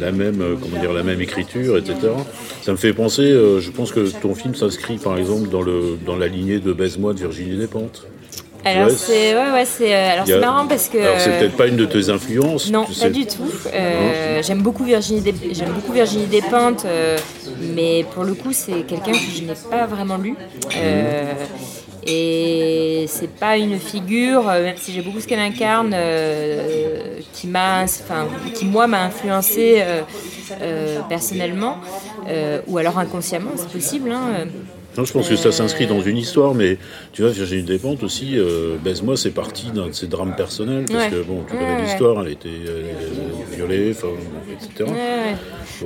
la même, euh, comment dire, la même écriture, etc. Ça me fait penser, euh, je pense que ton film s'inscrit par exemple dans, le, dans la lignée de Baise-moi de Virginie Despentes. Alors c'est ouais, ouais, c'est euh, alors c'est marrant parce que alors c'est peut-être pas une de tes influences. Non, pas du tout. Euh, j'aime beaucoup Virginie j'aime beaucoup Virginie Despentes, euh, mais pour le coup c'est quelqu'un que je n'ai pas vraiment lu. Euh, et c'est pas une figure, même si j'ai beaucoup ce qu'elle incarne, qui m'a, enfin, qui moi m'a influencé personnellement, ou alors inconsciemment, c'est possible. Hein, non, je pense que ça s'inscrit dans une histoire, mais tu vois, Virginie Despentes aussi, euh, Baise-moi, c'est parti d'un de ses drames personnels, parce que bon, tu connais l'histoire, elle était violée, etc.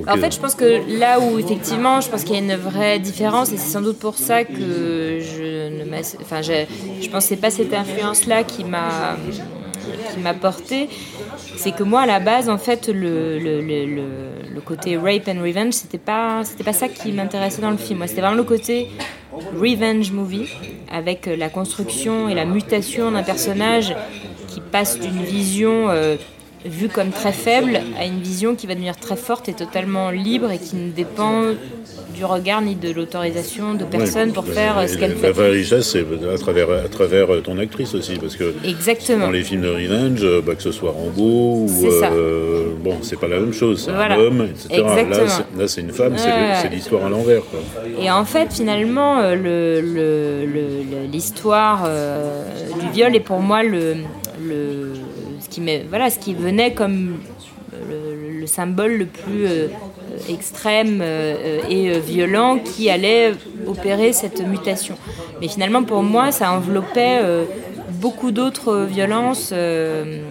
en fait, je pense que là où effectivement, je pense qu'il y a une vraie différence, et c'est sans doute pour ça que je ne enfin, je, je pensais pas cette influence-là qui m'a qui m'a porté, c'est que moi à la base en fait le, le, le, côté rape and revenge c'était pas c'était pas ça qui m'intéressait dans le film. C'était vraiment le côté revenge movie avec la construction et la mutation d'un personnage qui passe d'une vision euh, vue comme très faible à une vision qui va devenir très forte et totalement libre et qui ne dépend du regard ni de l'autorisation de personne pour faire euh, ce qu'elle fait. La vraie richesse, c'est à travers, à travers euh, ton actrice aussi, parce que Exactement. dans les films de revenge, euh, bah, que ce soit Rambo ou euh, bon, c'est pas la même chose, c'est un homme, etc. Là, c'est une femme, c'est l'histoire à l'envers. Et en fait, finalement, l'histoire du viol est pour moi le, voilà, ce qui venait comme le, le symbole le plus extrême euh, et violent qui allait opérer cette mutation. Mais finalement, pour moi, ça enveloppait euh, beaucoup d'autres violences euh,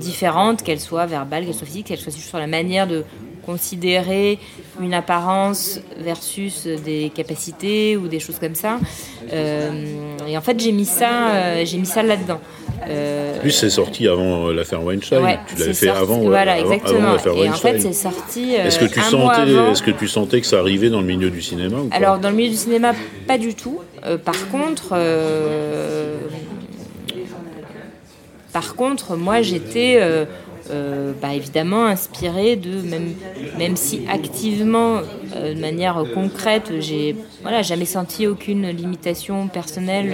différentes, qu'elles soient verbales, qu'elles soient physiques, qu'elles soient sur la manière de considérer une apparence versus des capacités ou des choses comme ça. et en fait, j'ai mis ça, j'ai mis ça là-dedans. Euh... Plus c'est sorti avant euh, l'affaire Weinstein. Ouais, tu l'avais fait avant, voilà, avant, exactement. Avant et en fait, c'est sorti. Euh, est-ce que tu sentais, est-ce que tu sentais que ça arrivait dans le milieu du cinéma ou Alors dans le milieu du cinéma, pas du tout. Euh, par contre, euh, par contre, moi j'étais euh, euh, bah, évidemment inspiré de, même, même si activement, euh, de manière concrète, j'ai voilà, jamais senti aucune limitation personnelle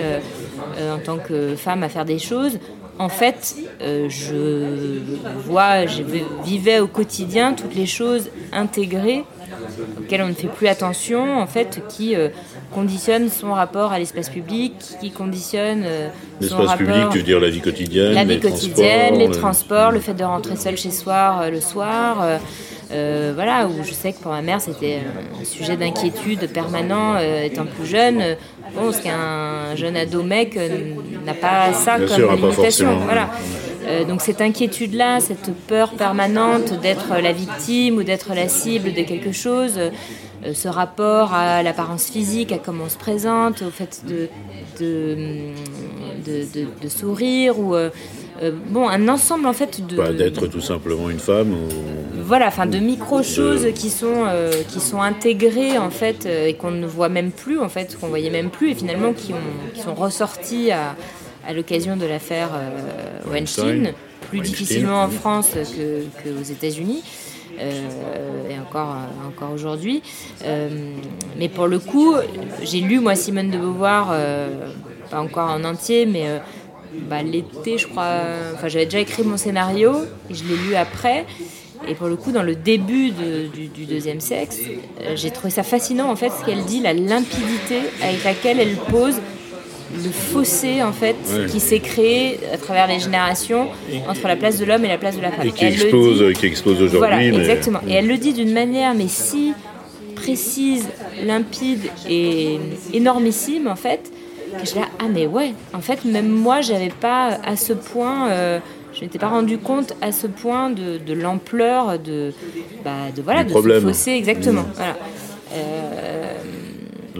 euh, en tant que femme à faire des choses. En fait, je vois, je vivais au quotidien toutes les choses intégrées auxquelles on ne fait plus attention, en fait, qui conditionne son rapport à l'espace public, qui conditionne euh, son rapport... L'espace public, tu veux dire la vie quotidienne, La vie quotidienne, les transports, le fait de rentrer seul chez soi euh, le soir... Euh, euh, voilà, où je sais que pour ma mère c'était un sujet d'inquiétude permanent euh, étant plus jeune. Bon, parce qu'un jeune ado mec n'a pas ça Bien comme sûr, limitation. Voilà. Euh, donc cette inquiétude-là, cette peur permanente d'être la victime ou d'être la cible de quelque chose, euh, ce rapport à l'apparence physique, à comment on se présente, au fait de, de, de, de sourire ou euh, euh, bon un ensemble en fait de bah, d'être tout simplement une femme ou, voilà enfin de micro choses qui sont euh, qui sont intégrées en fait euh, et qu'on ne voit même plus en fait qu'on voyait même plus et finalement qui ont qui sont ressorties à, à l'occasion de l'affaire Weinstein plus difficilement en France que, que aux États-Unis. euh, et encore, encore aujourd'hui. Euh, mais pour le coup, j'ai lu moi Simone de Beauvoir, euh, pas encore en entier, mais bah, l'été, je crois. Enfin, j'avais déjà écrit mon scénario et je l'ai lu après. Et pour le coup, dans le début du, deuxième sexe, j'ai trouvé ça fascinant en fait ce qu'elle dit, la limpidité avec laquelle elle pose le fossé en fait ouais. qui s'est créé à travers les générations entre la place de l'homme et la place de la femme. Et qui, explose, dit, qui explose aujourd'hui. Voilà, mais... exactement. Et elle le dit d'une manière mais si précise, limpide et énormissime en fait je là, ah mais ouais, en fait, même moi, j'avais pas à ce point, euh, je m'étais pas rendu compte à ce point de, de l'ampleur de, bah, de, voilà, Du de problème. ce fossé, exactement. Mmh. Voilà. Euh,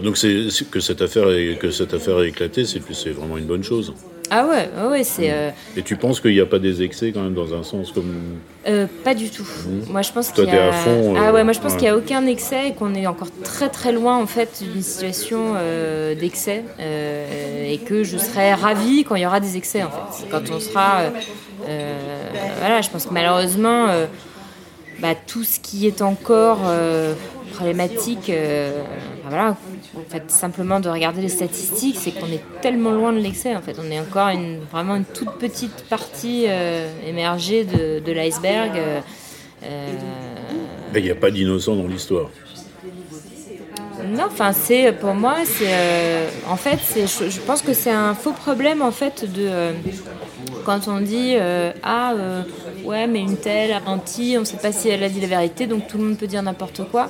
Donc c'est que cette affaire ait- que cette affaire ait éclaté, c'est c'est vraiment une bonne chose. ah ouais, ouais, ouais, c'est. euh, Et tu penses qu'il n'y a pas des excès quand même dans un sens comme Euh, pas du tout. Moi, je pense Toi, qu'il y a. à fond, euh, ah ouais, moi, je pense ouais. qu'il n'y a aucun excès et qu'on est encore très très loin en fait d'une situation d'excès et que je serais ravie quand il y aura des excès en fait. Quand on sera. voilà, je pense que malheureusement, bah, tout ce qui est encore problématique, enfin, voilà, en fait, simplement de regarder les statistiques, c'est qu'on est tellement loin de l'excès. En fait, on est encore une, vraiment une toute petite partie euh, émergée de, de l'iceberg. euh, euh, il n'y a pas d'innocent dans l'histoire. non, enfin, c'est pour moi, c'est euh, en fait, c'est, je, je pense que c'est un faux problème en fait de euh, quand on dit euh, ah ouais, mais une telle a menti, on ne sait pas si elle a dit la vérité, donc tout le monde peut dire n'importe quoi.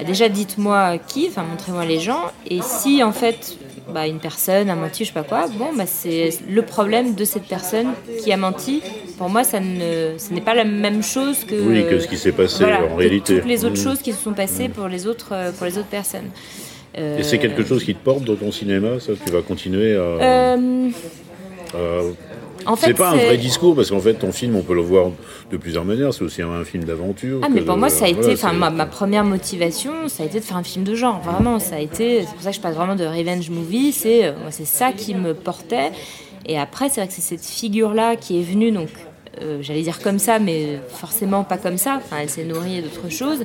Bah, déjà, dites-moi qui, enfin, montrez-moi les gens, et si en fait, bah, une personne a menti, je sais pas quoi, bon, bah, c'est le problème de cette personne qui a menti. Pour moi, ça ne, ce n'est pas la même chose que Oui, que ce qui s'est passé voilà, en réalité. toutes les autres Mhm. choses qui se sont passées pour les autres, euh, pour les autres personnes. Euh, Et c'est quelque chose qui te porte dans ton cinéma, ça Tu vas continuer à. euh, à- en fait, c'est pas un vrai discours parce qu'en fait ton film on peut le voir de plusieurs manières. C'est aussi un film d'aventure. Ah mais pour de- moi ça a été, enfin ma, ma première motivation, ça a été de faire un film de genre. Vraiment, ça a été, c'est pour ça que je passe vraiment de revenge movie. C'est, euh, c'est ça qui me portait. Et après, c'est vrai que c'est cette figure là qui est venue donc. euh, J'allais dire comme ça, mais forcément pas comme ça. Enfin, elle s'est nourrie d'autres choses,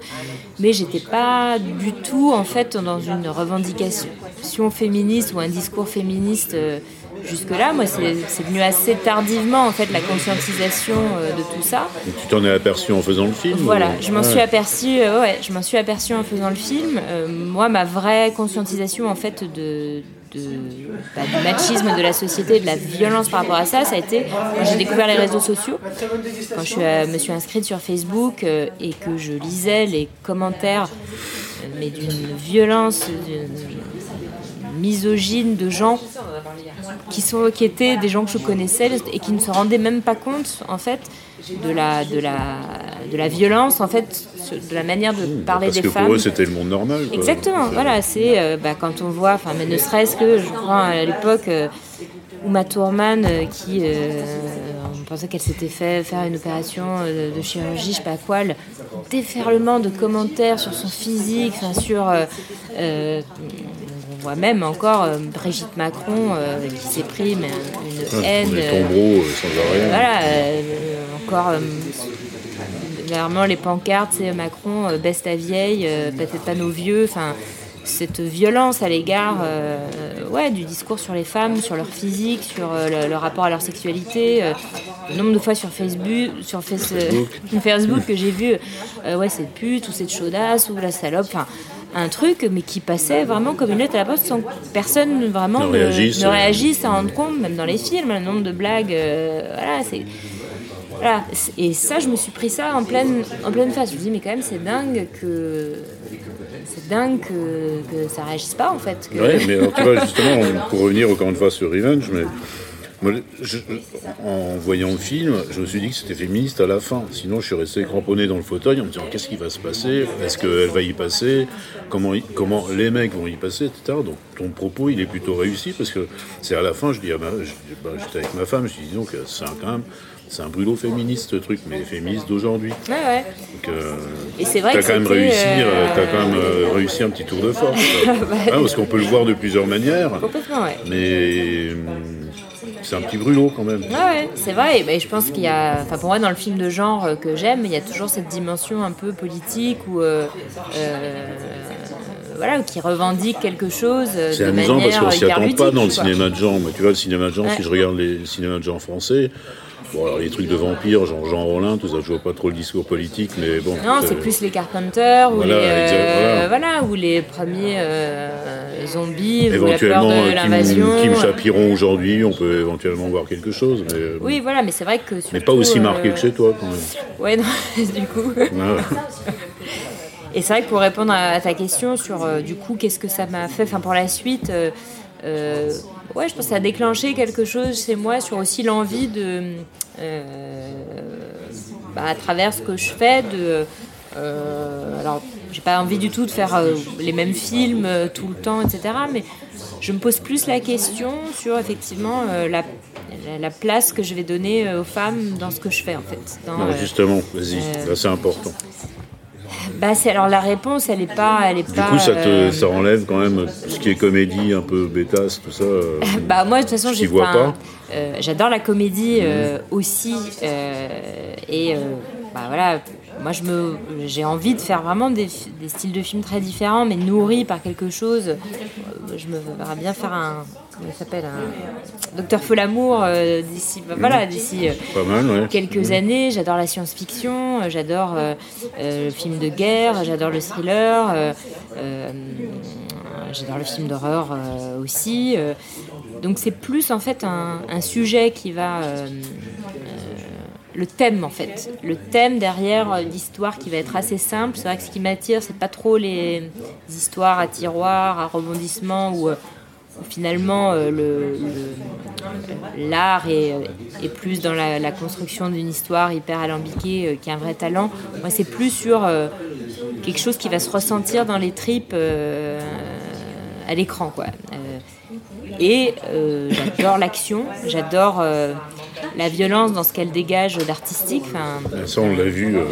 mais j'étais pas du tout en fait dans une revendication féministe ou un discours féministe euh, jusque-là. Moi, c'est venu assez tardivement en fait la conscientisation euh, de tout ça. Tu t'en es aperçu en faisant le film Voilà, ou- je m'en Ouais. suis aperçue. euh, ouais, je m'en suis aperçue en faisant le film. Euh, moi, ma vraie conscientisation en fait de, de- bah, du machisme de la société, de la violence par rapport à ça, ça a été quand j'ai découvert les réseaux sociaux, quand je suis, euh, me suis inscrite sur Facebook euh, et que je lisais les commentaires, euh, mais d'une violence, d'une misogyne de gens qui sont qui étaient des gens que je connaissais et qui ne se rendaient même pas compte en fait de la de la de la violence en fait de la manière de parler Parce des que femmes pour eux c'était le monde normal. quoi. Exactement, voilà, c'est euh, bah, quand on voit, enfin, mais ne serait-ce que, je crois à l'époque, euh, Uma Thurman, euh, qui, on pensait qu'elle s'était fait faire une opération de chirurgie, je sais pas quoi, le déferlement de commentaires sur son physique, enfin, sur. euh, voit même encore euh, Brigitte Macron euh, qui s'est pris mais, une Ouais, haine. Euh, tombereaux euh, sans arrêt. voilà, euh, encore euh, les pancartes, c'est Macron, euh, baisse ta vieille, euh, peut-être pas nos vieux, enfin cette violence à l'égard euh, ouais, du discours sur les femmes, sur leur physique, sur euh, le, le rapport à leur sexualité. euh, le nombre de fois sur Facebook, sur Face- euh, Facebook que j'ai vu, euh, ouais, cette pute ou cette chaudasse ou la salope, enfin un truc, mais qui passait vraiment comme une lettre à la poste sans que personne vraiment Ne ne, réagisse. ne réagisse, à rendre compte, même dans les films, le nombre de blagues, euh, voilà, c'est. Voilà. Et ça, je me suis pris ça en pleine, en pleine face. Je me dis, mais quand même, c'est dingue que. C'est dingue que, que ça réagisse pas, en fait. que- Ouais, mais alors, tu vois, justement, pour revenir encore une fois sur Revenge, mais je- en voyant le film, je me suis dit que c'était féministe à la fin. Sinon, je suis resté cramponné dans le fauteuil en me disant qu'est-ce qui va se passer? Est-ce qu'elle va y passer? Comment, les mecs vont y passer, etc. Donc, ton propos, il est plutôt réussi parce que c'est à la fin, je dis, je dis, bah, j'étais avec ma femme, je dis donc, c'est un- quand même. C'est un brûlot féministe ce truc, mais féministe d'aujourd'hui. Ouais, ouais. Donc, euh, Et c'est vrai t'as que quand même réussi, euh, euh, t'as quand même euh, réussi un petit tour de force. Hein, parce qu'on peut le voir de plusieurs manières. Complètement, ouais. Mais c'est un petit brûlot quand même. Ouais, ouais, c'est vrai. Et ben, je pense qu'il y a, enfin pour moi, dans le film de genre euh, que j'aime, il y a toujours cette dimension un peu politique ou euh, euh, voilà, qui revendique quelque chose C'est amusant parce qu'on s'y attend pas dans le cinéma de genre. Mais tu vois, le cinéma de genre, Ouais. si je regarde les le cinéma de genre français, bon, alors les trucs de vampires, genre Jean Rollin, tout ça, je vois pas trop le discours politique, mais bon. Non, c'est plus les Carpenters ou Voilà, les euh, voilà. voilà. ou les premiers euh, zombies ou la peur de euh, l'invasion. Kim, Kim Chapiron aujourd'hui, on peut éventuellement voir quelque chose, mais, euh, Oui, voilà, mais c'est vrai que mais surtout, pas aussi marqué euh, que chez toi quand même. Ouais, non, du coup. Et c'est vrai que pour répondre à ta question sur euh, du coup qu'est-ce que ça m'a fait, enfin pour la suite, euh, euh, ouais, je pense que ça a déclenché quelque chose chez moi sur aussi l'envie de, euh, bah, à travers ce que je fais, de. Euh, alors, j'ai pas envie du tout de faire euh, les mêmes films euh, tout le temps, etc. Mais je me pose plus la question sur effectivement la, la- la place que je vais donner aux femmes dans ce que je fais en fait. Dans, Non, justement, vas-y, c'est important. Bah, c'est alors la réponse, elle est pas, elle est Du pas. coup, ça, te, euh, ça enlève quand même tout ce qui est comédie, un peu bêtasse, tout ça. euh, Bah moi de toute façon j'ai vois pas euh, j'adore la comédie euh, aussi et bah voilà moi je me j'ai envie de faire vraiment des, styles de films très différents mais nourris par quelque chose Euh, je me verrais bien faire un comment il s'appelle un Docteur Folamour euh, d'ici bah, voilà d'ici euh, pas mal, ouais. quelques années. J'adore la science-fiction, j'adore euh, le film de guerre, j'adore le thriller, j'adore le film d'horreur aussi. donc c'est plus en fait un, un sujet qui va... le thème en fait, le thème derrière euh, l'histoire qui va être assez simple. C'est vrai que ce qui m'attire, c'est pas trop les histoires à tiroir, à rebondissement euh, où finalement euh, l'art est, est plus dans la, construction d'une histoire hyper alambiquée qui a un vrai talent. Moi, c'est plus sur quelque chose qui va se ressentir dans les tripes à l'écran, quoi. Et j'adore l'action, j'adore la violence dans ce qu'elle dégage d'artistique. Ça, on l'a vu. euh,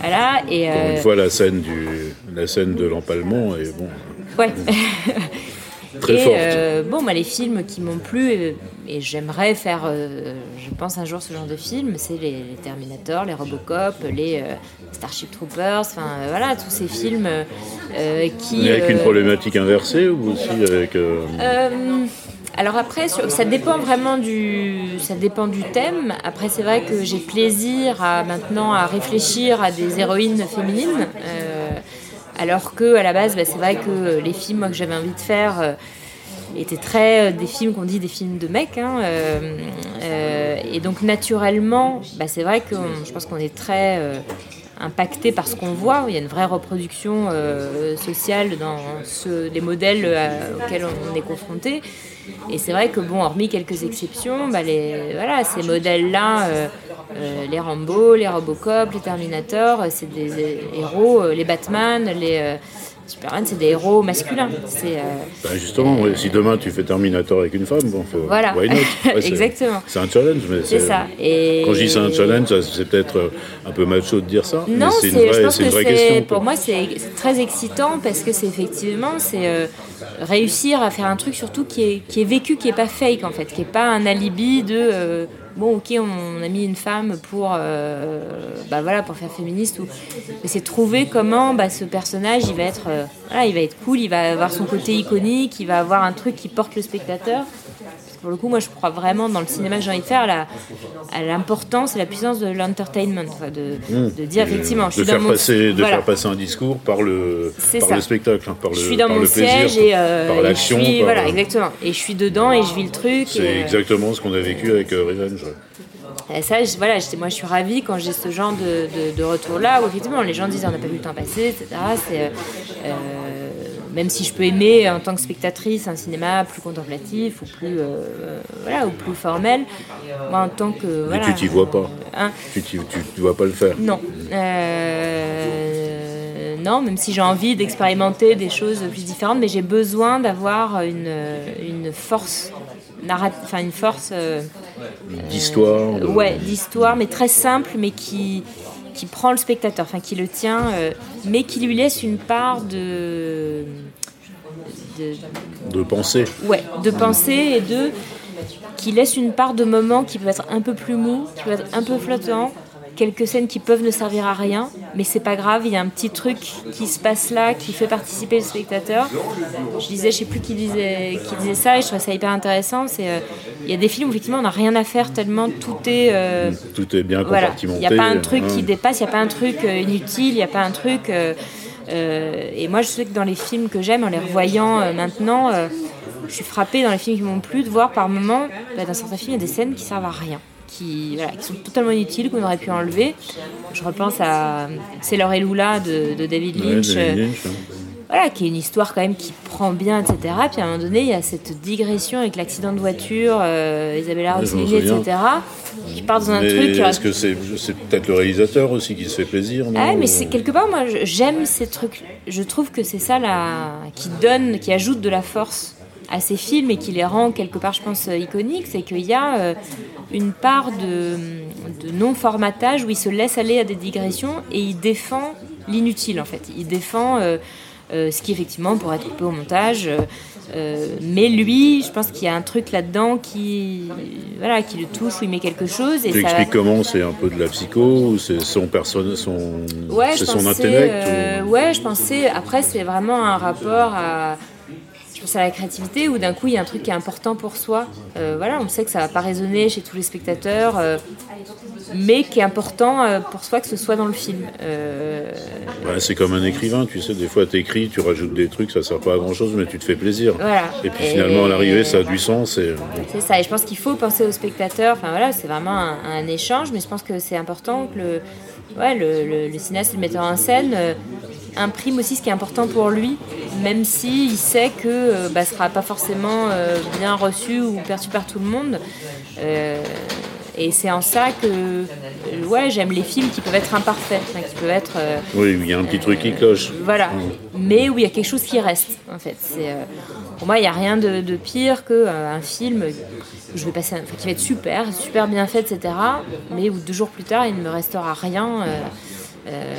voilà. Et encore euh, une fois, la scène, du, la scène de l'empalement est bon, ouais. très et forte. euh, bon, moi, les films qui m'ont plu, euh, et j'aimerais faire, euh, je pense un jour ce genre de film, c'est les, les Terminator, les Robocop, les euh, Starship Troopers, enfin euh, voilà, tous ces films euh, euh, qui. Mais avec une euh, problématique inversée ou aussi avec. Alors après, ça dépend vraiment du, ça dépend du thème. Après, c'est vrai que j'ai plaisir à maintenant à réfléchir à des héroïnes féminines, euh, alors que à la base, bah, c'est vrai que les films que j'avais envie de faire euh, étaient très euh, des films qu'on dit des films de mecs, hein, et donc naturellement, bah, c'est vrai que je pense qu'on est très impacté par ce qu'on voit. Il y a une vraie reproduction euh, sociale dans ce, les modèles euh, auxquels on est confronté. Et c'est vrai que, bon, hormis quelques exceptions, bah, les, voilà, ces modèles-là, euh, les Rambo, les Robocop, les Terminator, c'est des héros, les Batman, les Superman, c'est des héros masculins. C'est, euh, bah, justement, si demain tu fais Terminator avec une femme, bon, faut, Voilà. why not? Ouais, Exactement. C'est un challenge, mais c'est ça. Et... Quand je dis c'est un challenge, c'est peut-être euh, un peu macho de dire ça. Non, c'est, une je vraie, pense une question. pour moi, c'est, très excitant parce que c'est effectivement, c'est euh, réussir à faire un truc surtout qui est, qui est vécu, qui est pas fake en fait, qui est pas un alibi de bon, ok, on a mis une femme pour, euh, bah voilà, pour faire féministe mais c'est trouver comment bah, ce personnage, il va être, euh, il va être cool, il va avoir son côté iconique, il va avoir un truc qui porte le spectateur. Pour le coup, moi, je crois vraiment dans le cinéma que j'ai envie de faire à la- à l'importance et la puissance de l'entertainment, enfin, de, de dire effectivement, je de suis dans faire mon passer, de voilà. faire passer un discours par le, par ça. le spectacle, hein, par le, je suis dans par mon le plaisir, siège et, euh, par l'action. voilà, exactement. Et je suis dedans et je vis le truc. C'est euh, exactement ce qu'on a vécu avec euh, Revenge. et ça, je- voilà, moi, je suis ravie quand j'ai ce genre de, de- de retour-là où effectivement les gens disent on n'a pas vu le temps passer, etc. C'est, euh, euh, même si je peux aimer en tant que spectatrice un cinéma plus contemplatif ou plus, euh, voilà, ou plus formel, moi en tant que. Mais Voilà, tu t'y vois pas. hein, Tu tu tu vas pas le faire. non. Euh, non, même si j'ai envie d'expérimenter des choses plus différentes, mais j'ai besoin d'avoir une, une force narrative, enfin une force euh, D'histoire. de- ouais, d'histoire, mais très simple, mais qui, qui prend le spectateur, enfin qui le tient, euh, mais qui lui laisse une part de, de, de penser. ouais, de pensée et de qui laisse une part de moments qui peuvent être un peu plus mous, qui peuvent être un peu flottants, quelques scènes qui peuvent ne servir à rien, mais c'est pas grave, il y a un petit truc qui se passe là, qui fait participer le spectateur. Je disais, je sais plus qui disait, qui disait ça, et je trouvais ça hyper intéressant. C'est, euh, il y a des films où effectivement on n'a rien à faire tellement tout est euh, Tout est bien voilà, il compartimenté. n'y a pas un truc hein. qui dépasse, il n'y a pas un truc euh, inutile, il n'y a pas un truc. euh, euh, et moi, je sais que dans les films que j'aime, en les revoyant euh, maintenant, euh, je suis frappée dans les films qui m'ont plu de voir par moments, bah, dans certains films, il y a des scènes qui servent à rien. Qui, voilà, qui sont totalement inutiles, qu'on aurait pu enlever. Je repense à Sailor et Lula de, de David Ouais, Lynch. David euh, Lynch, hein. voilà, qui est une histoire quand même qui prend bien, etc. Puis à un moment donné, il y a cette digression avec l'accident de voiture, euh, Isabella Ouais, Rossellini, etc. Qui part dans un Mais truc. Est-ce que c'est peut-être le réalisateur aussi qui se fait plaisir non Ah, mais c'est quelque part, moi, j'aime ces trucs. Je trouve que c'est ça là, qui donne, qui ajoute de la force à ces films et qui les rend quelque part, je pense, euh, iconiques. C'est qu'il y a euh, une part de, de non-formatage où il se laisse aller à des digressions et il défend l'inutile, en fait. Il défend euh, euh, ce qui, effectivement, pourrait être coupé au montage. euh, mais lui, je pense qu'il y a un truc là-dedans qui, voilà, qui le touche, où il met quelque chose. Et Tu ça, expliques comment c'est un peu de la psycho c'est son personnage, son, Ouais, c'est son intellect ou- Ouais, je pensais. Après, c'est vraiment un rapport à. Pense à la créativité où d'un coup il y a un truc qui est important pour soi. Euh, voilà, on sait que ça va pas résonner chez tous les spectateurs, euh, mais qui est important euh, pour soi que ce soit dans le film. C'est comme un écrivain, tu sais, des fois t'écris, tu rajoutes des trucs, ça sert pas à grand chose, mais tu te fais plaisir. Voilà. Et puis Et- finalement, à l'arrivée, ça a du sens. Et... C'est ça, et je pense qu'il faut penser aux spectateurs. Enfin voilà, c'est vraiment un, un échange, mais je pense que c'est important que le, ouais, le, le- le cinéaste, le metteur en scène, euh, imprime aussi ce qui est important pour lui, même si il sait que euh, bah, ce sera pas forcément euh, bien reçu ou perçu par tout le monde. Euh, et c'est en ça que ouais, j'aime les films qui peuvent être imparfaits, qui peuvent être Oui, il y a un petit truc qui cloche. voilà. Mais où il y a quelque chose qui reste, en fait. C'est, pour moi, il n'y a rien de, de pire qu'un film où je vais passer, un- enfin, qui va être super, super bien fait, etc. Mais où deux jours plus tard, il ne me restera rien. euh, euh,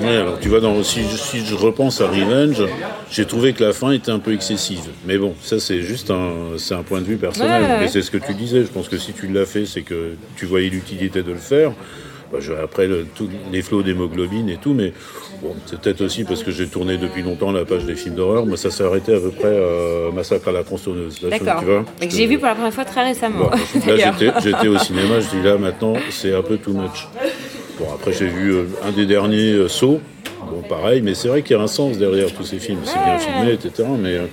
Ouais, alors tu vois, dans, si, je- si je repense à Revenge, j'ai trouvé que la fin était un peu excessive. Mais bon, ça c'est juste un, c'est un point de vue personnel. Ouais, ouais, ouais. Mais c'est ce que tu disais. Je pense que si tu l'as fait, c'est que tu voyais l'utilité de le faire. Bah, après, le- les flots d'hémoglobine et tout, mais bon, c'est peut-être aussi parce que j'ai tourné depuis longtemps la page des films d'horreur. Moi, ça s'est arrêté à peu près à Massacre à la tronçonneuse. D'accord. que j'ai vu pour la première fois très récemment. Bon, là, j'étais, au cinéma, je dis là maintenant, c'est un peu too much. Bon, après, j'ai vu euh, un des derniers, euh, Saw. Bon, pareil, mais c'est vrai qu'il y a un sens derrière tous ces films. C'est bien filmé, etc. Mais euh,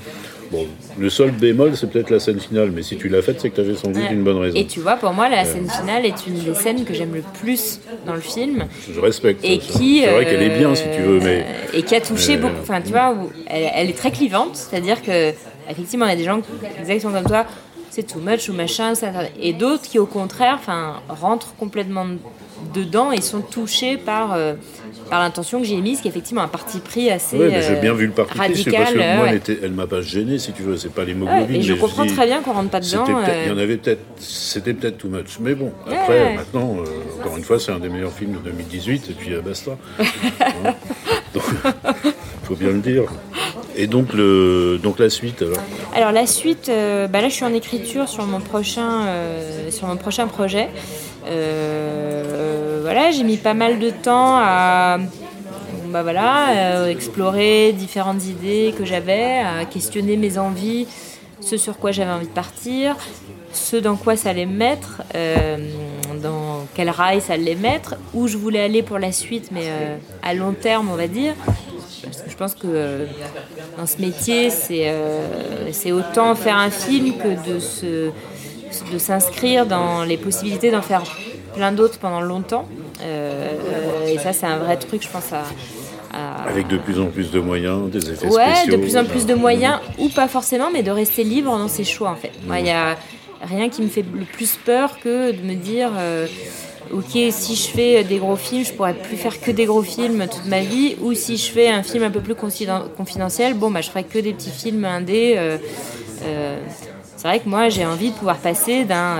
bon, le seul bémol, c'est peut-être la scène finale. Mais si tu l'as faite, c'est que tu avais sans doute Ouais. une bonne raison. Et tu vois, pour moi, la scène finale est une des scènes que j'aime le plus dans le film. Je respecte. et ça. qui C'est vrai qu'elle est bien, euh, si tu veux, mais. et qui a touché Euh, beaucoup enfin tu vois où elle, elle est très clivante c'est à dire que effectivement il y a des gens exactement comme toi c'est too much ou machin ça. et d'autres qui au contraire enfin rentrent complètement dedans et sont touchés par euh, par l'intention que j'ai mise qui est effectivement un parti pris assez Ouais, mais j'ai euh, bien vu le parti pris, c'est parce que moi, ouais. elle, était, elle m'a pas gêné, si tu veux, c'est pas Ouais, l'hémoglobine. et je mais comprends dis, très bien qu'on rentre pas dedans Il y euh, en avait peut-être, c'était peut-être too much. Mais bon, après, maintenant, euh, encore une fois, c'est un des meilleurs films de 2018, et puis euh, basta. Hein Donc, faut bien le dire. Et donc, le, donc la suite, alors? Alors la suite, euh, bah là je suis en écriture sur mon prochain, euh, sur mon prochain projet. Euh, voilà, j'ai mis pas mal de temps à bah voilà, euh, explorer différentes idées que j'avais, à questionner mes envies, ce sur quoi j'avais envie de partir, ce dans quoi ça allait me mettre, euh, dans quel rail ça allait mettre, où je voulais aller pour la suite, mais euh, à long terme on va dire. Parce que je pense que dans ce métier, c'est autant faire un film que de se de s'inscrire dans les possibilités d'en faire plein d'autres pendant longtemps. Euh, et ça, c'est un vrai truc, je pense, à, à- avec de plus en plus de moyens, des effets Ouais, spéciaux. de plus en plus de moyens, ou pas forcément, mais de rester libre dans ses choix, en fait. Moi, il y a rien qui me fait le plus peur que de me dire, euh, ok, si je fais des gros films, je pourrais plus faire que des gros films toute ma vie, ou si je fais un film un peu plus confiden- confidentiel, bon, bah, je ferai que des petits films indés. euh, euh, c'est vrai que moi, j'ai envie de pouvoir passer d'un...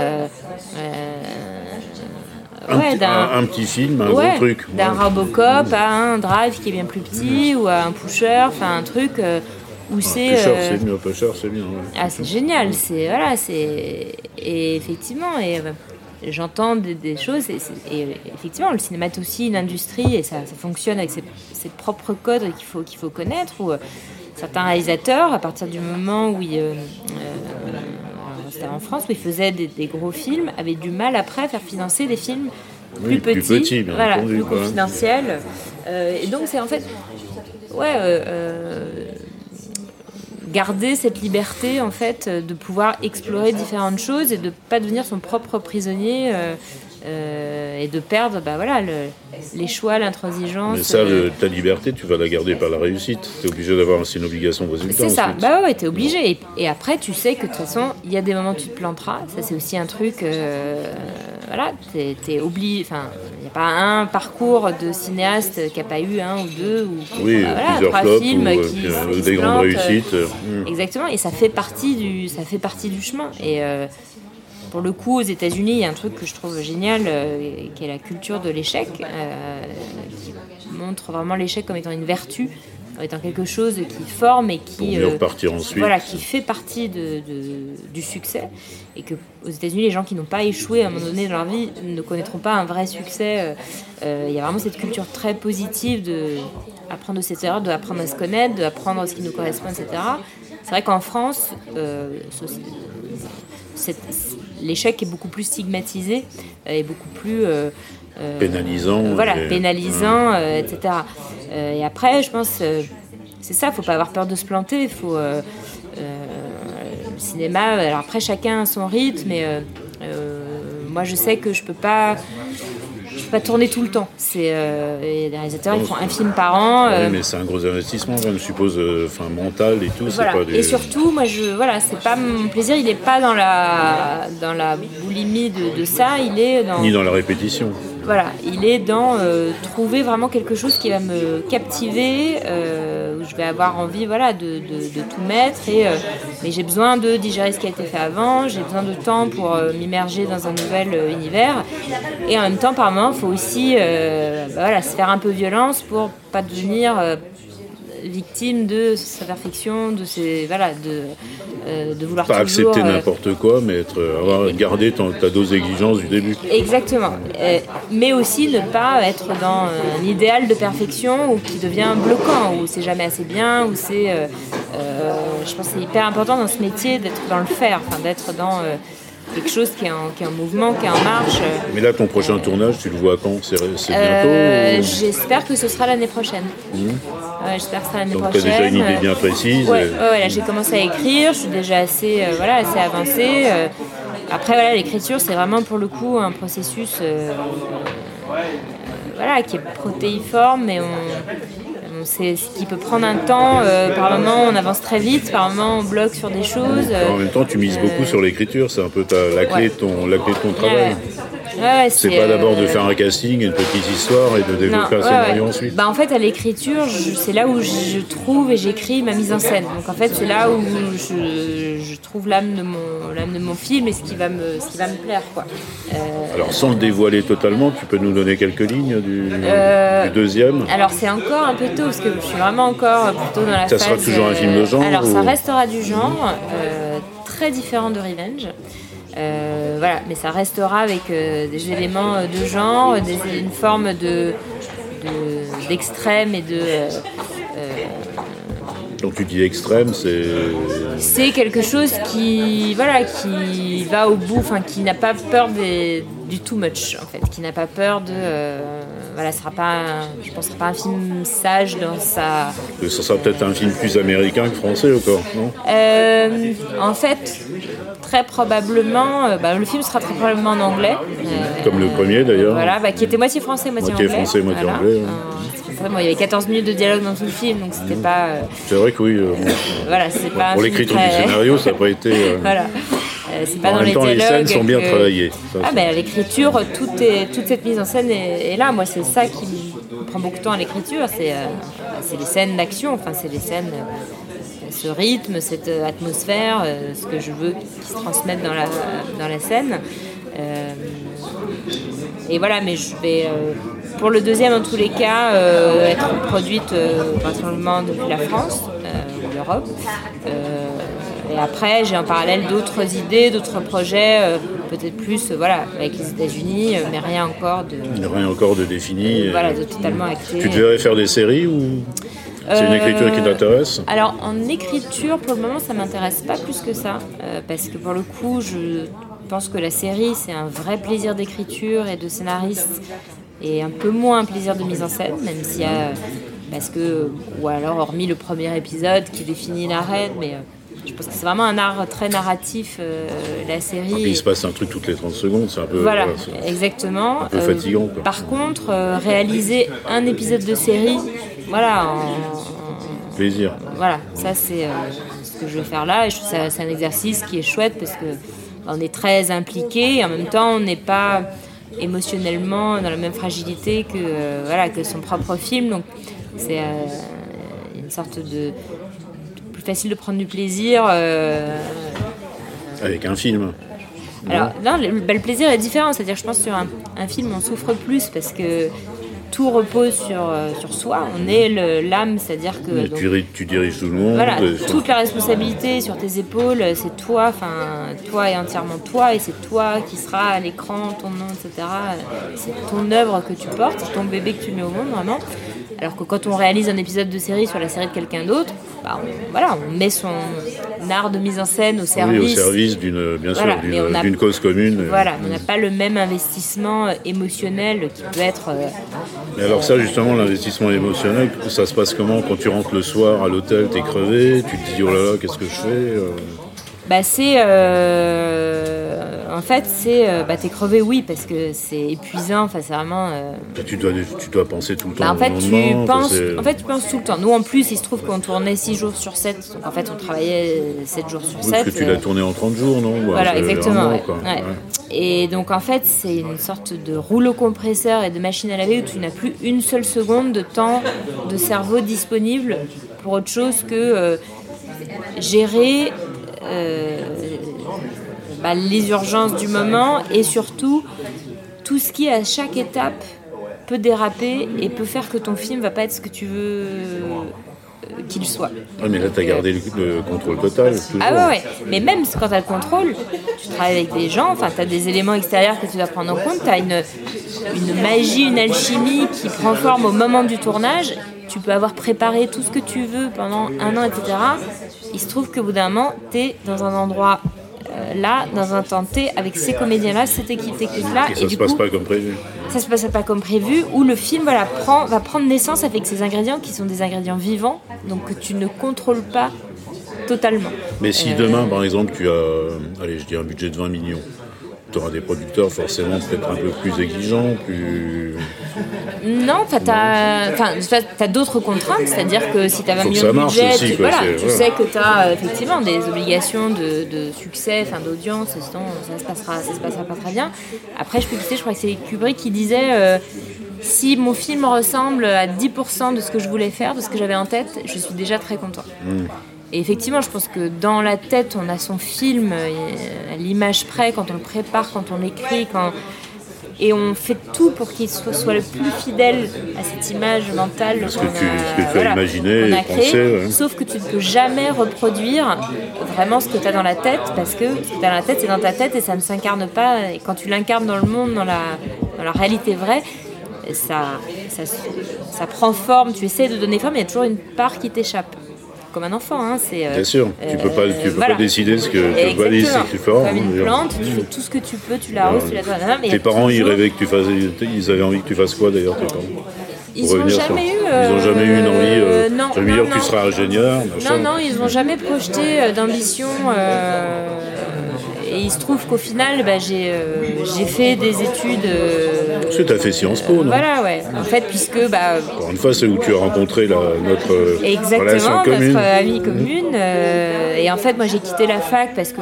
Un, ouais, petit- un- un petit film, un Ouais, gros truc. D'un Ouais. Robocop à un Drive qui est bien plus petit ou à un Pusher, enfin un truc euh, où c'est. Pusher, euh, c'est mieux, Pusher, c'est bien. ah, c'est génial, c'est voilà, c'est et effectivement et euh, j'entends des, des choses et, effectivement le cinéma est aussi une industrie et ça, ça fonctionne avec ses, ses propres codes qu'il faut qu'il faut connaître euh, certains réalisateurs à partir du moment où ils c'était en France où ils faisaient des, des gros films avaient du mal après à faire financer des films plus Oui, plus petits, petits, bien voilà, entendu, plus confidentiels. Euh, et donc c'est en fait ouais euh, euh, garder cette liberté en fait de pouvoir explorer différentes choses et de pas devenir son propre prisonnier euh, et de perdre bah, voilà, le- les choix, l'intransigeance. Mais ça, euh, le- ta liberté, tu vas la garder par la réussite. Tu es obligé d'avoir c'est une obligation de résultat. C'est ça, bah ouais, ouais, t'es obligé. Et, et après, tu sais que de toute façon, il y a des moments où tu te planteras. Ça, c'est aussi un truc. euh, voilà, t'es es obligé. Enfin, il n'y a pas un parcours de cinéaste qui n'a pas eu un ou deux ou Oui, bah, voilà, plusieurs trois films ou, qui, euh, qui des grandes plantent, réussites. hmm. Exactement, et ça fait partie du, ça fait partie du chemin. Et pour le coup, aux États-Unis, il y a un truc que je trouve génial, euh, qui est la culture de l'échec, euh, qui montre vraiment l'échec comme étant une vertu, comme étant quelque chose qui forme et qui euh, ensuite. voilà, qui fait partie de, de- du succès. Et que aux États-Unis, les gens qui n'ont pas échoué à un moment donné dans leur vie ne connaîtront pas un vrai succès. Il y a vraiment cette culture très positive de apprendre de ses erreurs, de apprendre à se connaître, de apprendre ce qui nous correspond, etc. C'est vrai qu'en France, cette- l'échec est beaucoup plus stigmatisé euh, et beaucoup plus euh, euh, Pénalisant, voilà, pénalisant, etc. Et après, je pense, c'est ça, faut pas avoir peur de se planter. Il faut le cinéma. Alors après, chacun a son rythme. Mais euh, moi, je sais que je peux pas. Je peux pas tourner tout le temps. C'est euh, les réalisateurs, ils font un film par an. euh, Oui, mais c'est un gros investissement, je suppose, euh, enfin, mental et tout. voilà. Pas. Et surtout, moi, je, voilà, c'est pas mon plaisir. Il n'est pas dans la dans la boulimie de, de ça. Il est dans Ni dans la répétition. Voilà, il est dans euh, trouver vraiment quelque chose qui va me captiver, euh, où je vais avoir envie voilà, de, tout mettre. Et, euh, mais j'ai besoin de digérer ce qui a été fait avant, j'ai besoin de temps pour m'immerger dans un nouvel univers. Et en même temps, par moment, il faut aussi bah se faire un peu violence pour pas devenir victime de sa perfection, de, ses, voilà, de, euh, de vouloir Pas toujours... accepter euh, n'importe quoi, mais être, avoir gardé ton- ta dose d'exigence du début. Exactement. Euh, mais aussi ne pas être dans un idéal de perfection ou qui devient bloquant, où c'est jamais assez bien, où c'est. je pense c'est hyper important dans ce métier d'être dans le faire, enfin, d'être dans quelque chose qui est, en, qui est en mouvement, qui est en marche. Mais là, ton prochain tournage, tu le vois quand? C'est bientôt Euh, ou- J'espère que ce sera l'année prochaine. Ouais, J'espère que ce sera l'année Donc, tu as prochaine. déjà une idée bien précise Ouais, ouais, là j'ai commencé à écrire, je suis déjà assez, euh, voilà, assez avancée. euh. après, voilà, l'écriture, c'est vraiment pour le coup un processus euh, euh, voilà, qui est protéiforme, mais on, sait ce qui peut prendre un temps. euh, par moment, on avance très vite, par moment, on bloque sur des choses. euh, En même temps, tu mises beaucoup sur l'écriture, c'est un peu ta- la, clé ouais. ton, la clé de ton travail. ouais. Ouais, C'est pas d'abord de euh, faire un casting, une petite histoire et de développer non, un scénario ouais. ensuite. Bah, en fait, à l'écriture, c'est là où je trouve et j'écris ma mise en scène. Donc en fait, c'est là où je, je trouve l'âme de mon l'âme de mon film et ce qui va me ce qui va me plaire quoi. Euh, Alors sans le dévoiler totalement, tu peux nous donner quelques lignes du, Euh, du deuxième? alors c'est encore un peu tôt parce que je suis vraiment encore plutôt dans la Ça phase. sera toujours un film de genre, Alors ça restera du genre, très différent de Revenge. Euh, voilà, mais ça restera avec euh, des éléments euh, de genre, des- une forme de de- d'extrême et de Donc tu dis extrême, c'est... c'est quelque chose qui voilà qui va au bout enfin qui n'a pas peur des, du too much en fait. Qui n'a pas peur de voilà ce sera pas un- je pense sera pas un film sage dans sa Ça sera peut-être un film plus américain que français encore, non? En fait très probablement euh, bah, le film sera très probablement en anglais Euh, Comme le premier d'ailleurs. voilà bah, qui était moitié français moitié, Moitié anglais français, moitié Voilà. anglais, ouais. Euh, bon, il y avait 14 minutes de dialogue dans tout le film donc c'était pas C'est vrai que oui, voilà c'est pas pour l'écriture très- du scénario, ça n'a pas été... voilà. Euh, c'est pas En dans même les temps, les scènes sont bien que- travaillées. Ça, Ah ben l'écriture, tout est, toute cette mise en scène est, est là. Moi, c'est ça qui me prend beaucoup de temps à l'écriture. C'est euh, les scènes d'action. Enfin, c'est les scènes, euh, ce rythme, cette euh, atmosphère, euh, ce que je veux qui se transmette dans la dans la scène. Euh, et voilà, mais je vais euh, pour le deuxième, en tous les cas, euh, être produite principalement depuis la France ou l'Europe. Et après, j'ai en parallèle d'autres idées, d'autres projets, peut-être plus, voilà, avec les États-Unis, mais rien encore de, rien encore de défini. voilà, de totalement acté. Tu devrais faire des séries ou c'est une Euh, écriture qui t'intéresse Alors en écriture, pour le moment, ça m'intéresse pas plus que ça, euh, parce que pour le coup, je pense que la série, c'est un vrai plaisir d'écriture et de scénariste, et un peu moins un plaisir de mise en scène, même s'il y a, parce que, ou alors hormis le premier épisode qui définit l'arène, mais euh, je pense que c'est vraiment un art très narratif, euh, la série. Et puis il se passe un truc toutes les 30 secondes, c'est un peu, Voilà, voilà, exactement. un peu Euh, fatigant. quoi. par contre, euh, réaliser un épisode de série, voilà, en- Plaisir. voilà, ça c'est euh, ce que je vais faire là. Et je trouve ça- c'est un exercice qui est chouette parce que on est très impliqué et en même temps on n'est pas émotionnellement dans la même fragilité que euh, voilà que son propre film. Donc c'est euh, une sorte de plus facile de prendre du plaisir. Avec un film. alors, non, le, bah, le plaisir est différent. C'est-à-dire, je pense que sur un, un film, on souffre plus parce que tout repose sur, euh, sur soi. On est l'âme, c'est-à-dire que. Donc, tu, ri- tu diriges tout le monde. voilà, et- toute la responsabilité sur tes épaules, c'est toi, enfin, toi est entièrement toi, et c'est toi qui sera à l'écran, ton nom, etc. C'est ton œuvre que tu portes, c'est ton bébé que tu mets au monde, vraiment. Alors que quand on réalise un épisode de série sur la série de quelqu'un d'autre, bah, on, voilà, on met son art de mise en scène au oui, service. au service d'une, bien sûr, Voilà, d'une- cause commune. Voilà, on n'a pas le même investissement euh, émotionnel qui peut être. Mais alors ça, justement, l'investissement émotionnel, ça se passe comment quand tu rentres le soir à l'hôtel, t'es crevé, tu te dis oh là là, qu'est-ce que je fais euh, bah, c'est. euh, en fait, c'est. euh, bah, t'es crevé, oui, parce que c'est épuisant. Enfin, c'est vraiment. euh, tu, dois, tu dois penser tout le temps bah, en au fait, tu penses, en fait, tu penses tout le temps. Nous, en plus, il se trouve qu'on tournait 6 jours sur 7. Donc, en fait, on travaillait 7 jours sur Oui, parce 7. que tu l'as tourné en 30 jours, non? Voilà, exactement. un mois, ouais. quoi. Ouais. Ouais. Et donc en fait, c'est une sorte de rouleau compresseur et de machine à laver où tu n'as plus une seule seconde de temps de cerveau disponible pour autre chose que euh, gérer euh, bah, les urgences du moment et surtout tout ce qui à chaque étape peut déraper et peut faire que ton film va pas être ce que tu veux qu'il soit. Ouais, mais là, t'as gardé le, le contrôle total. Toujours. Ah ouais, ouais. Mais même quand tu as le contrôle, tu travailles avec des gens, enfin, tu as des éléments extérieurs que tu dois prendre en compte, tu as une, une magie, une alchimie qui prend forme au moment du tournage. Tu peux avoir préparé tout ce que tu veux pendant un an, etc. Il se trouve qu'au bout d'un moment, tu es dans un endroit là, dans un temps T, avec ces comédiens-là, cette équipe technique-là. Et ça du se passe coup, pas comme prévu. ça se passe pas comme prévu, où le film voilà, prend, va prendre naissance avec ces ingrédients qui sont des ingrédients vivants, donc que tu ne contrôles pas totalement. Mais si Euh, demain, par exemple, tu as, allez, je dis un budget de 20 millions, tu auras des producteurs forcément peut-être un peu plus exigeants, plus. Non, tu as, d'autres contraintes, c'est-à-dire que si tu as 20 Faut que millions de budget, aussi, tu, quoi, voilà, tu sais que tu as effectivement des obligations de, de succès, d'audience, sinon ça se, passera, ça se passera pas très bien. Après, je peux citer, je crois que c'est Kubrick qui disait euh, si mon film ressemble à 10% de ce que je voulais faire, de ce que j'avais en tête, je suis déjà très content. Et effectivement, je pense que dans la tête, on a son film euh, à l'image près, quand on le prépare, quand on l'écrit, quand... et on fait tout pour qu'il soit, soit le plus fidèle à cette image mentale Ce que tu- ce que tu as imaginé a pensé, ouais. Sauf que tu ne peux jamais reproduire vraiment ce que tu as dans la tête, parce que ce que tu as dans la tête, c'est dans ta tête et ça ne s'incarne pas. Et quand tu l'incarnes dans le monde, dans la, dans la réalité vraie, ça, ça, ça prend forme, tu essaies de donner forme, il y a toujours une part qui t'échappe. Comme un enfant, hein, c'est. euh, Bien sûr, tu peux pas, tu peux voilà. pas décider ce que tu vas laisser que tu feras. Comme une dire. plante, tu fais tout ce que tu peux, tu l'arroses, tu la donnes. Tes parents, ils rêvaient que tu fasses, ils avaient envie que tu fasses quoi d'ailleurs, tes parents Ils Pour ont revenir sur- jamais eu. Ils ont jamais eu une envie. euh, Euh, non, envie de non, dire que tu non. seras ingénieur. Non, machin. non, ils n'ont jamais projeté euh, d'ambition. euh, et il se trouve qu'au final, bah, j'ai euh, j'ai fait des études. euh, Parce que tu as fait Sciences Po, non? Voilà, ouais. En fait, puisque. Bah, Encore une fois, c'est où tu as rencontré la, notre euh, relation Exactement, commune. notre amie commune. euh, et en fait, moi, j'ai quitté la fac parce que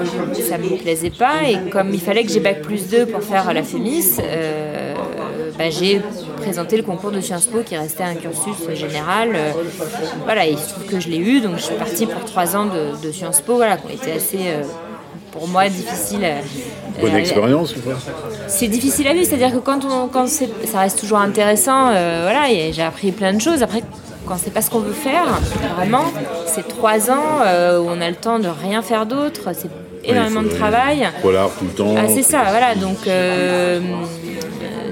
ça me plaisait pas. Et comme il fallait que j'ai bac plus 2 pour faire la FEMIS, euh, bah, j'ai présenté le concours de Sciences Po qui restait un cursus général. euh, voilà, et il se trouve que je l'ai eu. Donc, je suis partie pour 3 ans de, de Sciences Po, voilà, qui ont été assez. euh, pour moi, difficile. euh, Bonne expérience ou pas c'est difficile à vivre, c'est-à-dire que quand, on, quand ça reste toujours intéressant, euh, voilà, j'ai appris plein de choses. Après, quand c'est pas ce qu'on veut faire, vraiment, c'est trois ans euh, où on a le temps de rien faire d'autre, c'est énormément Oui, de travail. Polar tout le temps. Ah, c'est ça, voilà, donc euh,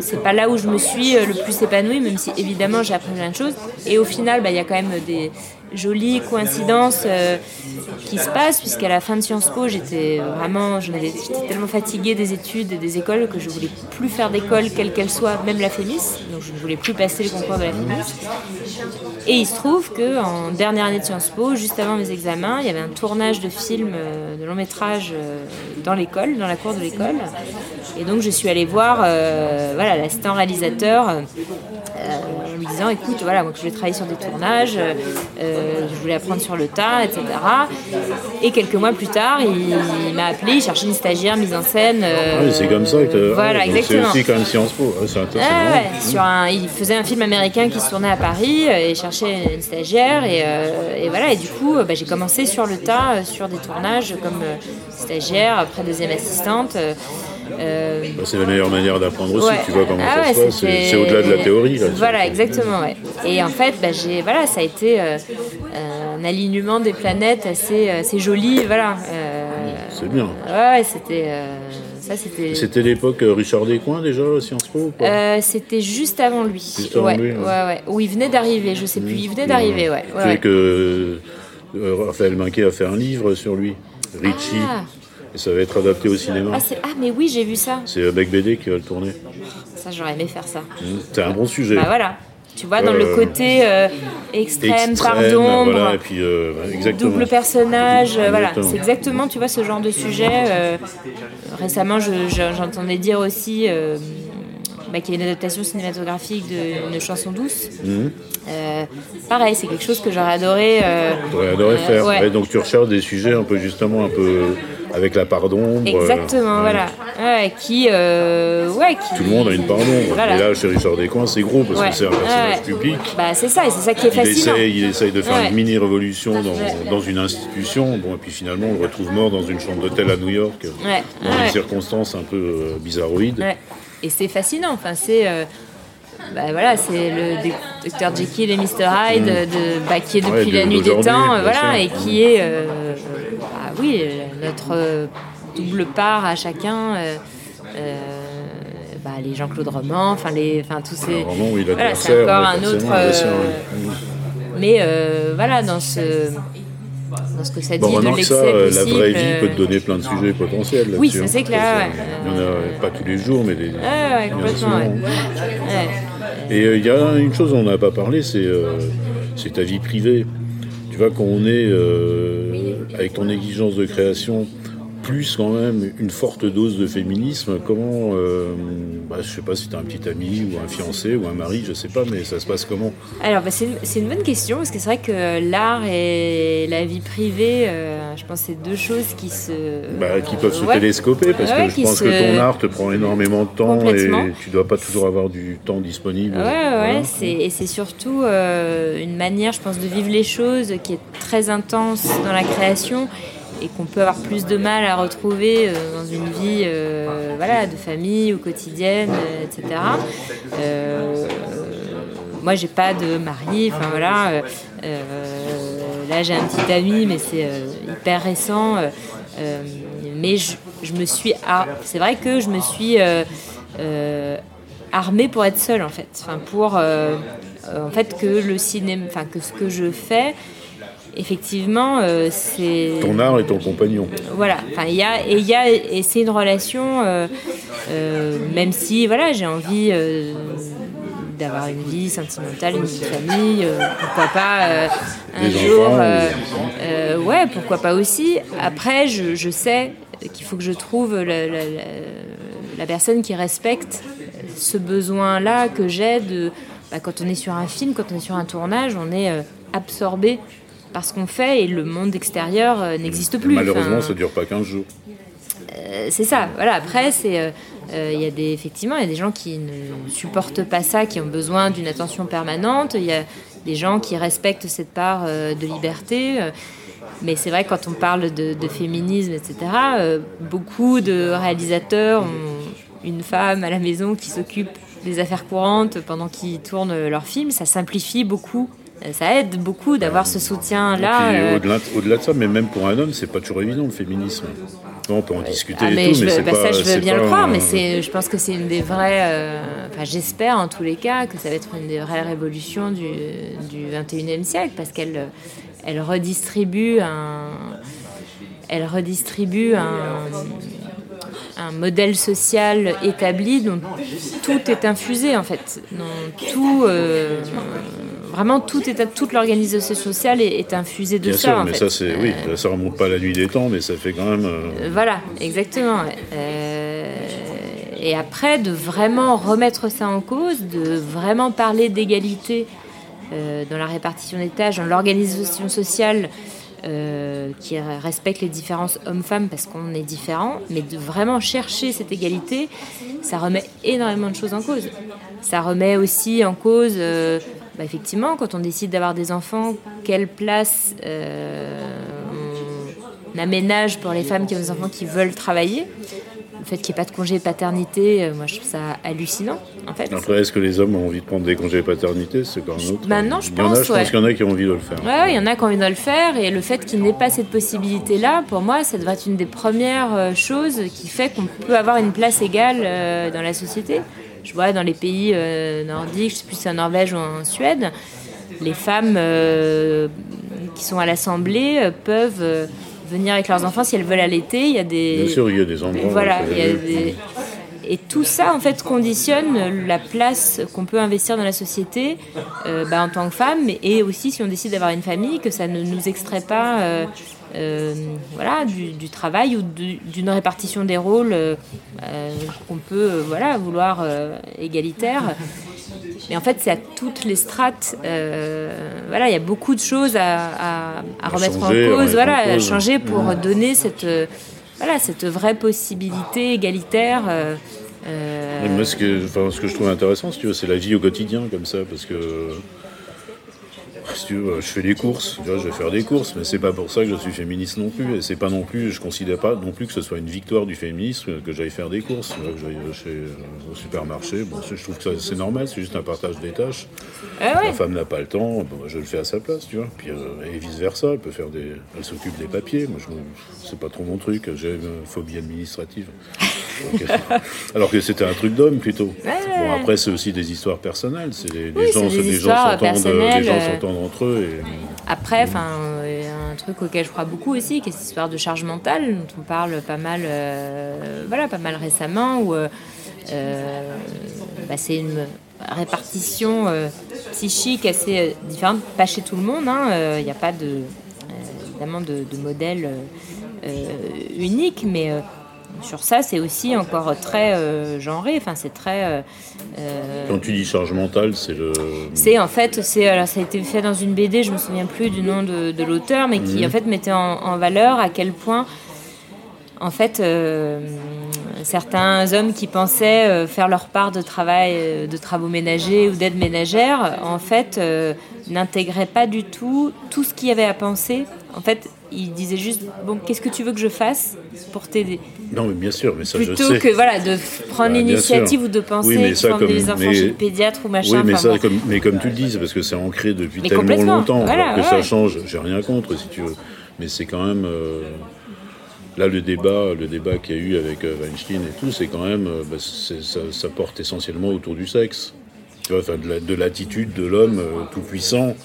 c'est pas là où je me suis le plus épanouie, même si évidemment j'ai appris plein de choses. Et au final, bah, il y a quand même des. Jolie coïncidence euh, qui se passe, puisqu'à la fin de Sciences Po, j'étais vraiment, j'étais tellement fatiguée des études et des écoles que je voulais plus faire d'école, quelle qu'elle soit, même la FEMIS, donc je ne voulais plus passer le concours de la FEMIS. Et il se trouve qu'en dernière année de Sciences Po, juste avant mes examens, il y avait un tournage de film, euh, de long métrage euh, dans l'école, dans la cour de l'école. Et donc je suis allée voir voilà, l'assistant réalisateur disant écoute, voilà, moi je voulais travailler sur des tournages, euh, je voulais apprendre sur le tas, etc. Et quelques mois plus tard, il, m'a appelé, il cherchait une stagiaire mise en scène. Euh, ah c'est comme ça que Voilà, exactement. C'est aussi même Sciences Po, ouais, sur un, il faisait un film américain qui se tournait à Paris euh, et cherchait une stagiaire. Et, et voilà, et du coup, bah, j'ai commencé sur le tas, sur des tournages comme stagiaire, après deuxième assistante. Euh, bah, c'est la meilleure manière d'apprendre aussi, tu vois comment ah ça se passe. C'est au-delà de la théorie. Là, voilà, exactement. Ouais. Et en fait, bah, voilà, ça a été euh, un alignement des planètes assez, assez joli. Voilà. Euh, c'est bien. Ouais, c'était. C'était... l'époque Richard Descoings déjà, Sciences Po C'était juste avant lui. Juste avant lui, ouais. ouais. Où il venait d'arriver, je sais plus. Il venait d'arriver, ouais. Tu sais que Raphaël Minquet a fait un livre sur lui. Richie. Ah. Et ça va être adapté au cinéma. Ah, ah mais oui, j'ai vu ça. C'est Bec BD qui va le tourner. Ça, j'aurais aimé faire ça. Mmh, c'est un bon sujet. Bah voilà. Tu vois, dans le euh, côté euh, extrême, pardon, voilà, et puis, euh, double personnage, voilà, c'est exactement, tu vois, ce genre de sujet. récemment, j'entendais dire aussi bah, qu'il y a une adaptation cinématographique d'une chanson douce. Mmh. pareil, c'est quelque chose que j'aurais adoré. J'aurais adoré faire. donc tu recherches des sujets un peu justement un peu avec la part d'ombre. Exactement, voilà. qui, euh, ouais, qui, Tout le monde a une part d'ombre. Et là, chez Richard Descoings, c'est gros parce que c'est un personnage public. Bah, c'est ça, et c'est ça qui est fascinant. il essaye de faire une mini-révolution dans, dans, une institution. Bon, et puis finalement, on le retrouve mort dans une chambre d'hôtel à New York, dans des circonstances un peu euh, bizarroïdes. Et c'est fascinant. Enfin, c'est. Euh, bah, voilà, c'est le docteur Jekyll et Mr Hyde mm. de, bah, qui est depuis la nuit des temps, voilà, et qui est, bah, oui, notre double part à chacun. Euh, euh, bah, les Jean-Claude Roman, enfin les, enfin tous ces. voilà, c'est encore un autre. Euh, mais voilà, dans ce dans ce que ça dit bon, de l'excès La vraie vie peut te donner plein de sujets potentiels. Oui, ça c'est clair. Il n'y en a pas tous les jours, mais des. Ouais, complètement. Et il y a une chose dont on n'a pas parlé, c'est ta vie privée. Tu vois, quand on est avec ton exigence de création, plus quand même une forte dose de féminisme. Comment, euh, bah, je sais pas si tu as un petit ami ou un fiancé ou un mari, je sais pas, mais ça se passe comment? Alors, bah, c'est une, bonne question parce que c'est vrai que l'art et la vie privée, euh, je pense c'est deux choses qui se. Bah, qui peuvent se télescoper parce que je pense que ton art te prend énormément de temps et tu dois pas toujours avoir du temps disponible. Ouais, ouais, et c'est surtout euh, une manière, je pense, de vivre les choses qui est très intense dans la création et qu'on peut avoir plus de mal à retrouver euh, dans une vie euh, voilà, de famille ou quotidienne, euh, etc. moi, j'ai pas de mari, enfin voilà. là, j'ai un petit ami, mais c'est hyper récent. mais je, me suis. c'est vrai que je me suis armée pour être seule, en fait. Enfin, pour. en fait, que le cinéma. Enfin, que ce que je fais effectivement, euh, c'est. Ton art et ton compagnon. Voilà. Enfin, il y a et il y a et c'est une relation, euh, euh, même si voilà, j'ai envie d'avoir une vie sentimentale, une vie de famille, pourquoi pas un jour. ouais, pourquoi pas aussi. Après, je, je sais qu'il faut que je trouve la, la, la, personne qui respecte ce besoin-là que j'ai de. Bah, quand on est sur un film, quand on est sur un tournage, on est absorbé parce qu'on fait et le monde extérieur euh, n'existe plus. Malheureusement, ça ne dure pas 15 jours. Euh, c'est ça. Voilà. Après, c'est euh, il y a des effectivement il y a des gens qui ne supportent pas ça, qui ont besoin d'une attention permanente. Il y a des gens qui respectent cette part de liberté. mais c'est vrai quand on parle de, de féminisme, etc. beaucoup de réalisateurs ont une femme à la maison qui s'occupe des affaires courantes pendant qu'ils tournent leurs films. Ça simplifie beaucoup ça aide beaucoup d'avoir ce soutien-là. Euh. Au-delà, de ça, mais même pour un homme, c'est pas toujours évident le féminisme. on peut en discuter Ah, et mais tout, je, mais veux- c'est bah, pas. ça, je veux bien le croire, un- mais c'est, je pense que c'est une des vraies. euh, Enfin, j'espère en tous les cas que ça va être une des vraies révolutions du, du 21e siècle parce qu'elle elle redistribue un. Elle redistribue un, un modèle social établi dont tout est infusé en fait. Dont tout. euh, vraiment, tout toute l'organisation sociale est, est infusée de Bien ça. sûr, en mais fait. ça, c'est. Oui, Euh, ça remonte pas à la nuit des temps, mais ça fait quand même. euh, euh, Voilà, exactement. et après, de vraiment remettre ça en cause, de vraiment parler d'égalité dans la répartition des tâches, dans l'organisation sociale euh, qui respecte les différences hommes-femmes parce qu'on est différents, mais de vraiment chercher cette égalité, ça remet énormément de choses en cause. Ça remet aussi en cause, euh, bah, effectivement, quand on décide d'avoir des enfants, quelle place euh, on aménage pour les femmes qui ont des enfants qui veulent travailler? Le fait qu'il n'y ait pas de congé paternité, euh, moi je trouve ça hallucinant en fait. Après, est-ce que les hommes ont envie de prendre des congés paternité? C'est quand même autre. Maintenant, je Il y en a, pense, pense qu'il y en a qui ont envie de le faire. Ouais, ouais, il y en a qui ont envie de le faire et le fait qu'il n'ait pas cette possibilité-là, pour moi, ça devrait être une des premières euh, choses qui fait qu'on peut avoir une place égale dans la société. Je vois dans les pays euh, nordiques, je sais plus si c'est en Norvège ou en Suède, les femmes euh, qui sont à l'Assemblée euh, peuvent venir avec leurs enfants si elles veulent allaiter. Il y a des Bien sûr, il y a des endroits. voilà, où il y a des- Et tout ça, en fait, conditionne la place qu'on peut investir dans la société euh, bah, en tant que femme, et aussi si on décide d'avoir une famille, que ça ne nous extrait pas euh, euh, voilà, du, du travail ou du- d'une répartition des rôles euh, qu'on peut euh, voilà, vouloir égalitaire. Mais en fait, c'est à toutes les strates. voilà, il y a beaucoup de choses à, à- à remettre changer, en cause, voilà, à changer pour donner cette, voilà, cette vraie possibilité égalitaire. euh, Moi, ce que, enfin, ce que je trouve intéressant, si c'est la vie au quotidien, comme ça, parce que. Si tu veux, je fais des courses, tu vois, je vais faire des courses, mais c'est pas pour ça que je suis féministe non plus, et c'est pas non plus, je considère pas non plus que ce soit une victoire du féminisme que j'aille faire des courses, que j'aille chez, euh, au supermarché. Bon, je trouve que c'est normal, c'est juste un partage des tâches. ah ouais. La femme n'a pas le temps, bon, je le fais à sa place, tu vois. Puis, euh, et vice versa, elle peut faire des, elle s'occupe des papiers. Moi, je, c'est pas trop mon truc. J'ai une phobie administrative. Donc, euh, alors que c'était un truc d'homme plutôt. Bon, après, c'est aussi des histoires personnelles. C'est des, Oui, gens, des des gens s'entendent, des gens euh, entre eux. Et, Après, enfin, euh, un truc auquel je crois beaucoup aussi, qui est cette histoire de charge mentale, dont on parle pas mal, euh, voilà, pas mal récemment, où euh, bah, c'est une répartition psychique assez différente, pas chez tout le monde. Il n'y a pas de, évidemment de, modèle unique, mais sur ça, c'est aussi encore très euh, genré. Enfin, c'est très euh, euh, quand tu dis charge mentale, c'est le. c'est en fait, c'est alors ça a été fait dans une BD, je me souviens plus du nom de, de l'auteur, mais qui en fait mettait en, en valeur à quel point, en fait, euh, certains hommes qui pensaient euh, faire leur part de travail, euh, de travaux ménagers ou d'aide ménagère, en fait, euh, n'intégraient pas du tout tout ce qu'il y avait à penser. En fait, ils disaient juste bon, qu'est-ce que tu veux que je fasse pour t'aider? Non, mais bien sûr, mais ça je Plutôt sais. que voilà de prendre Bah, l'initiative ou de penser Oui, mais ça, comme- les enfants mais- chez le pédiatre ou machin. Oui, mais, enfin, ça, bon. comme, mais comme tu le dis, c'est parce que c'est ancré depuis Mais tellement longtemps, voilà, alors que ouais. ça change. J'ai rien contre, si tu veux. Mais c'est quand même. euh, là, le débat, le débat qu'il y a eu avec euh, Weinstein et tout, c'est quand même. euh, bah, ça, ça porte essentiellement autour du sexe. Tu vois, enfin, de la- de l'attitude de l'homme euh, tout puissant.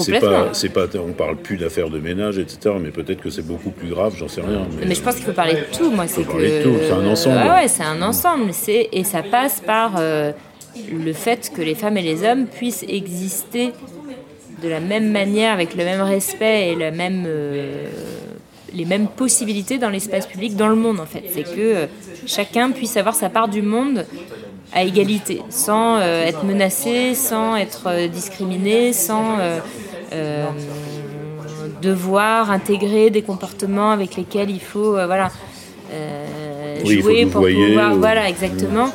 C'est pas, c'est pas, on parle plus d'affaires de ménage, etc. Mais peut-être que c'est beaucoup plus grave, j'en sais rien. Mais je pense qu'il faut parler de tout, moi. C'est que- de tout, c'est un ensemble. Ouais, ouais, c'est un ensemble. C'est et ça passe par euh, le fait que les femmes et les hommes puissent exister de la même manière, avec le même respect et la même, euh, les mêmes possibilités dans l'espace public, dans le monde, en fait. C'est que euh, chacun puisse avoir sa part du monde à égalité, sans euh, être menacé, sans être euh, discriminé, sans euh, devoir intégrer des comportements avec lesquels il faut, voilà, Oui, il faut jouer pour pouvoir, ou- voilà, exactement.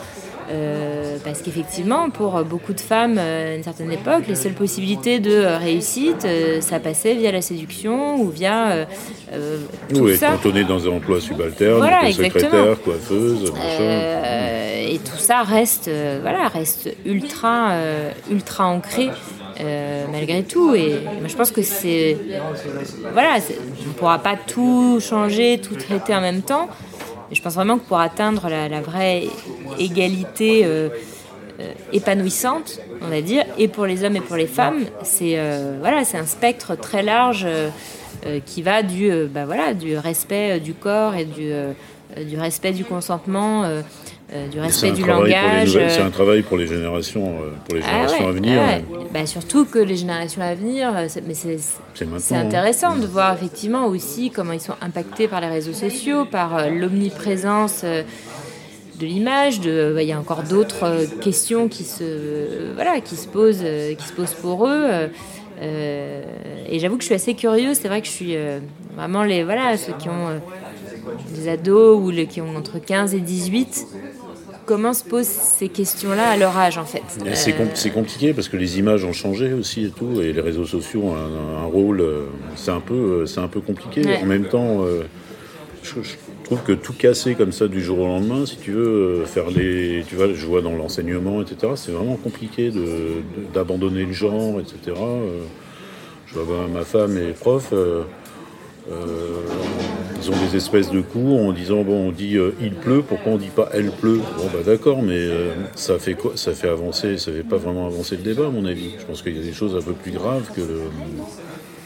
Parce qu'effectivement, pour beaucoup de femmes euh, à une certaine époque, les seules possibilités de euh, réussite, euh, ça passait via la séduction ou via euh, tout Oui, être ça. cantonné dans un emploi subalterne, Voilà, secrétaire, coiffeuse, machin. Et tout ça reste, voilà, reste ultra, ultra ancré malgré tout. Et moi, je pense que c'est. Voilà, on ne pourra pas tout changer, tout traiter en même temps. Je pense vraiment que pour atteindre la, vraie égalité épanouissante, on va dire, et pour les hommes et pour les femmes, c'est voilà, c'est un spectre très large qui va du, bah, voilà, du respect du corps et du, du respect du consentement euh, du respect du langage. C'est un travail pour les générations, euh, pour les ah générations à venir. Bah, surtout que les générations à venir, euh, mais c'est hein. intéressant de voir effectivement aussi comment ils sont impactés par les réseaux sociaux, par l'omniprésence de l'image. De, bah, il y a encore d'autres questions qui se, voilà, qui se posent, qui se posent pour eux. et j'avoue que je suis assez curieuse. C'est vrai que je suis vraiment les voilà ceux qui ont des ados ou les qui ont entre 15 et 18 comment se posent ces questions-là à leur âge en fait C'est compliqué parce que les images ont changé aussi et tout, et les réseaux sociaux ont un, rôle, euh, c'est un peu, euh, c'est un peu compliqué. En même temps, euh, je, trouve que tout casser comme ça du jour au lendemain, si tu veux faire les, tu vois, je vois dans l'enseignement, etc. C'est vraiment compliqué d'abandonner le genre, etc. Je vois ma femme est prof. Euh, ils ont des espèces de cours en disant bon on dit euh, il pleut pourquoi on dit pas elle pleut? Bon bah d'accord mais euh, ça fait quoi? Ça fait avancer ça fait pas vraiment avancer le débat à mon avis je pense qu'il y a des choses un peu plus graves que le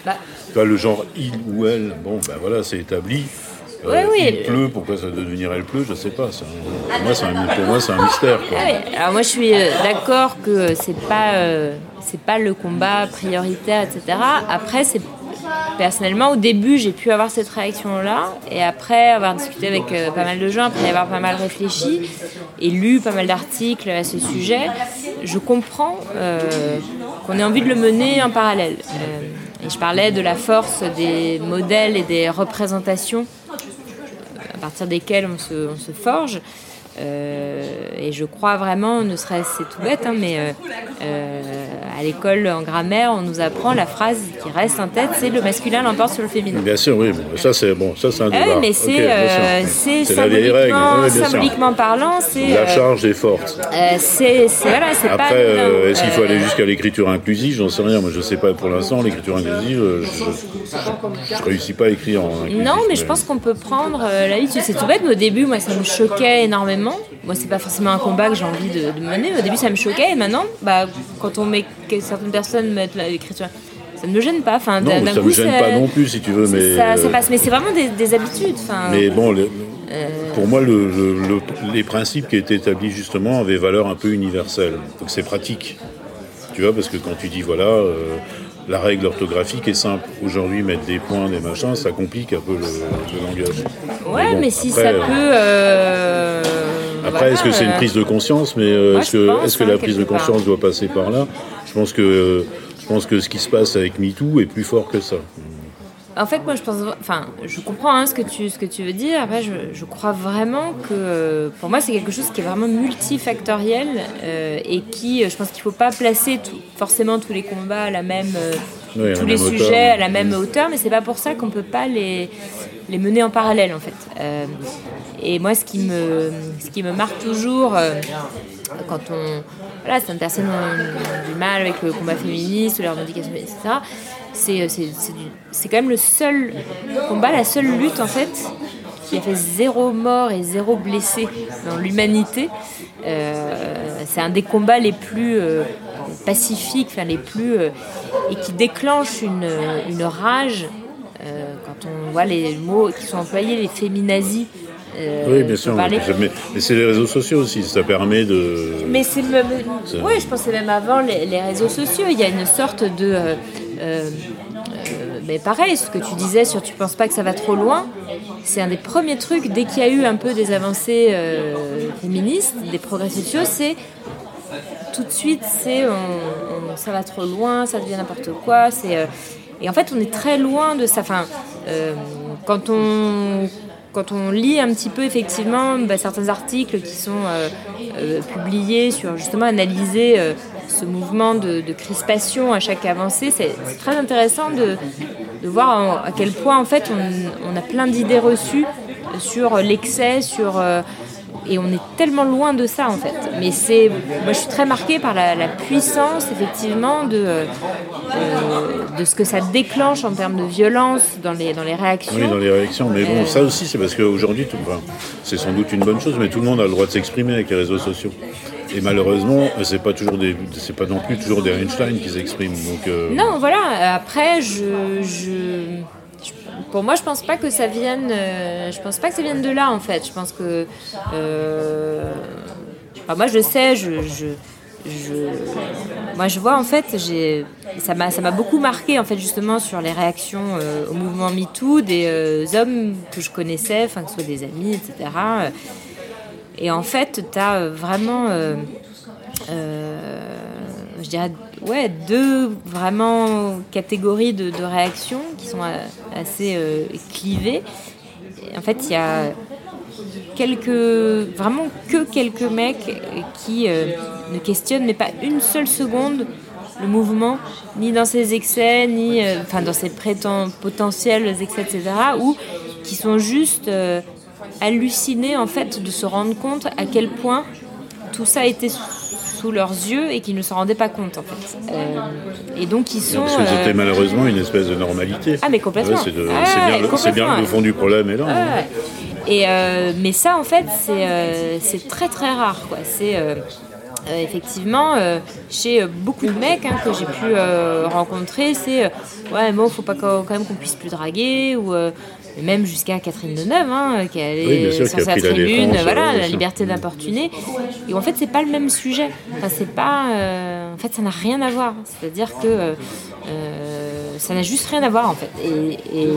bah. le genre il ou elle bon bah voilà c'est établi il pleut, pourquoi ça doit devenir elle pleut, je sais pas. pour, moi, c'est un, mystère. Ah Alors moi, je suis d'accord que c'est pas, c'est pas le combat prioritaire, etc. Après, c'est personnellement, au début, j'ai pu avoir cette réaction-là, et après avoir discuté avec euh, pas mal de gens, après avoir pas mal réfléchi et lu pas mal d'articles à ce sujet, je comprends euh, qu'on ait envie de le mener en parallèle. Euh, et je parlais de la force des modèles et des représentations à partir desquelles on se, on se forge. Euh, et je crois vraiment, ne serait-ce c'est tout bête, hein, mais euh, euh, à l'école en grammaire, on nous apprend la phrase qui reste en tête, c'est le masculin l'emporte sur le féminin. Bien sûr, oui, ça c'est bon, ça c'est un ah débat. mais c'est symboliquement, symboliquement parlant, c'est la charge est forte. c'est voilà, c'est pas. Après, est-ce qu'il faut aller jusqu'à l'écriture inclusive? J'en sais rien. Moi, je sais pas pour l'instant. L'écriture inclusive, je, ne réussis pas à écrire en. non, mais je pense qu'on peut prendre la lutte. C'est tout bête, mais au début, moi, ça me choquait énormément moi, c'est pas forcément un combat que j'ai envie de, mener. Au début, ça me choquait, et maintenant, bah, quand on met certaines personnes mettent l'écriture, ça ne me gêne pas. Enfin, non, ça ne me gêne pas non plus, si tu veux, mais ça, ça passe. Mais c'est vraiment des, habitudes. Enfin, mais bon, euh, pour moi, les principes qui étaient établis justement avaient valeur un peu universelle. Donc c'est pratique. Tu vois, parce que quand tu dis voilà. Euh, la règle orthographique est simple. Aujourd'hui, mettre des points, des machins, ça complique un peu le, langage. Ouais, mais, si ça peut. Euh, après, est-ce que c'est une prise de conscience Mais euh, est-ce que, est que la prise de conscience doit passer par là? Je pense que je pense que ce qui se passe avec MeToo est plus fort que ça. En fait, moi, je pense, enfin, je comprends hein, ce que tu ce que tu veux dire. Après, je, je crois vraiment que pour moi, c'est quelque chose qui est vraiment multifactoriel euh, et qui, je pense qu'il faut pas placer forcément tous les combats à la même, euh, tous les sujets à la même hauteur, mais c'est pas pour ça qu'on peut pas les les mener en parallèle, en fait. Euh, et moi, ce qui me ce qui me marque toujours quand on voilà, certaines du mal avec le combat féministe, les revendications, etc euh, c'est quand même le seul combat, la seule lutte en fait qui a fait zéro mort et zéro blessé dans l'humanité. Euh, c'est un des combats les plus euh, pacifiques, enfin les plus et qui déclenche une, une rage quand on voit les mots qui sont employés, les féminazis. oui, bien sûr. Mais, c'est les réseaux sociaux aussi, ça permet de. Mais c'est même. Oui, je pensais même avant les, les, réseaux sociaux. Il y a une sorte de euh, euh, mais pareil, ce que tu disais sur tu penses pas que ça va trop loin, c'est un des premiers trucs dès qu'il y a eu un peu des avancées euh, féministes, des progrès sociaux, c'est tout de suite c'est ça va trop loin, ça devient n'importe quoi, c'est et en fait on est très loin de ça. Enfin, quand on quand on lit un petit peu effectivement bah, certains articles qui sont publiés sur justement analyser ce mouvement de, crispation à chaque avancée. C'est très intéressant de, voir à quel point en fait on, a plein d'idées reçues sur l'excès, sur euh, et on est tellement loin de ça en fait. Mais c'est, moi je suis très marquée par la, puissance effectivement de, euh, de ce que ça déclenche en termes de violence dans les, dans les réactions. Oui, dans les réactions. Mais bon, ça aussi c'est parce qu'aujourd'hui, c'est sans doute une bonne chose, mais tout le monde a le droit de s'exprimer avec les réseaux sociaux. Et malheureusement, c'est pas toujours des, c'est pas non plus toujours des Einstein qui s'expriment. Donc euh, non, voilà. Après, je, je, pour moi, je pense pas que ça vienne. Euh, je pense pas que ça vienne de là, en fait. Je pense que. Euh, moi, je sais, je, moi, je vois en fait, ça m'a, ça m'a beaucoup marqué en fait justement sur les réactions au mouvement MeToo des hommes que je connaissais, enfin que ce soit des amis, etc. Et en fait, tu as vraiment, je dirais, ouais, deux vraiment catégories de, réactions qui sont euh, assez euh, clivées. en fait, il y a quelques, vraiment que quelques mecs qui euh, ne questionnent mais pas une seule seconde le mouvement, ni dans ses excès, ni dans ses potentiels excès, etc. Ou qui sont juste hallucinés en fait de se rendre compte à quel point tout ça était leurs yeux et qui ne s'en rendaient pas compte en fait. Euh, et donc ils sont. Parce que c'était euh, malheureusement une espèce de normalité. Ah mais complètement. c'est bien, le fond du problème est là. Hein. Et euh, mais ça en fait c'est c'est très très rare quoi. C'est effectivement, chez beaucoup de mecs hein, que j'ai pu rencontrer, c'est ouais, bon, faut pas quand même qu'on puisse plus draguer ou même jusqu'à Catherine Deneuve, hein, qui est sur sa tribune, voilà, la liberté d'importuner. Et en fait, c'est pas le même sujet. Enfin, c'est pas, euh, en fait, ça n'a rien à voir. C'est-à-dire que euh, euh, ça n'a juste rien à voir, en fait. Et,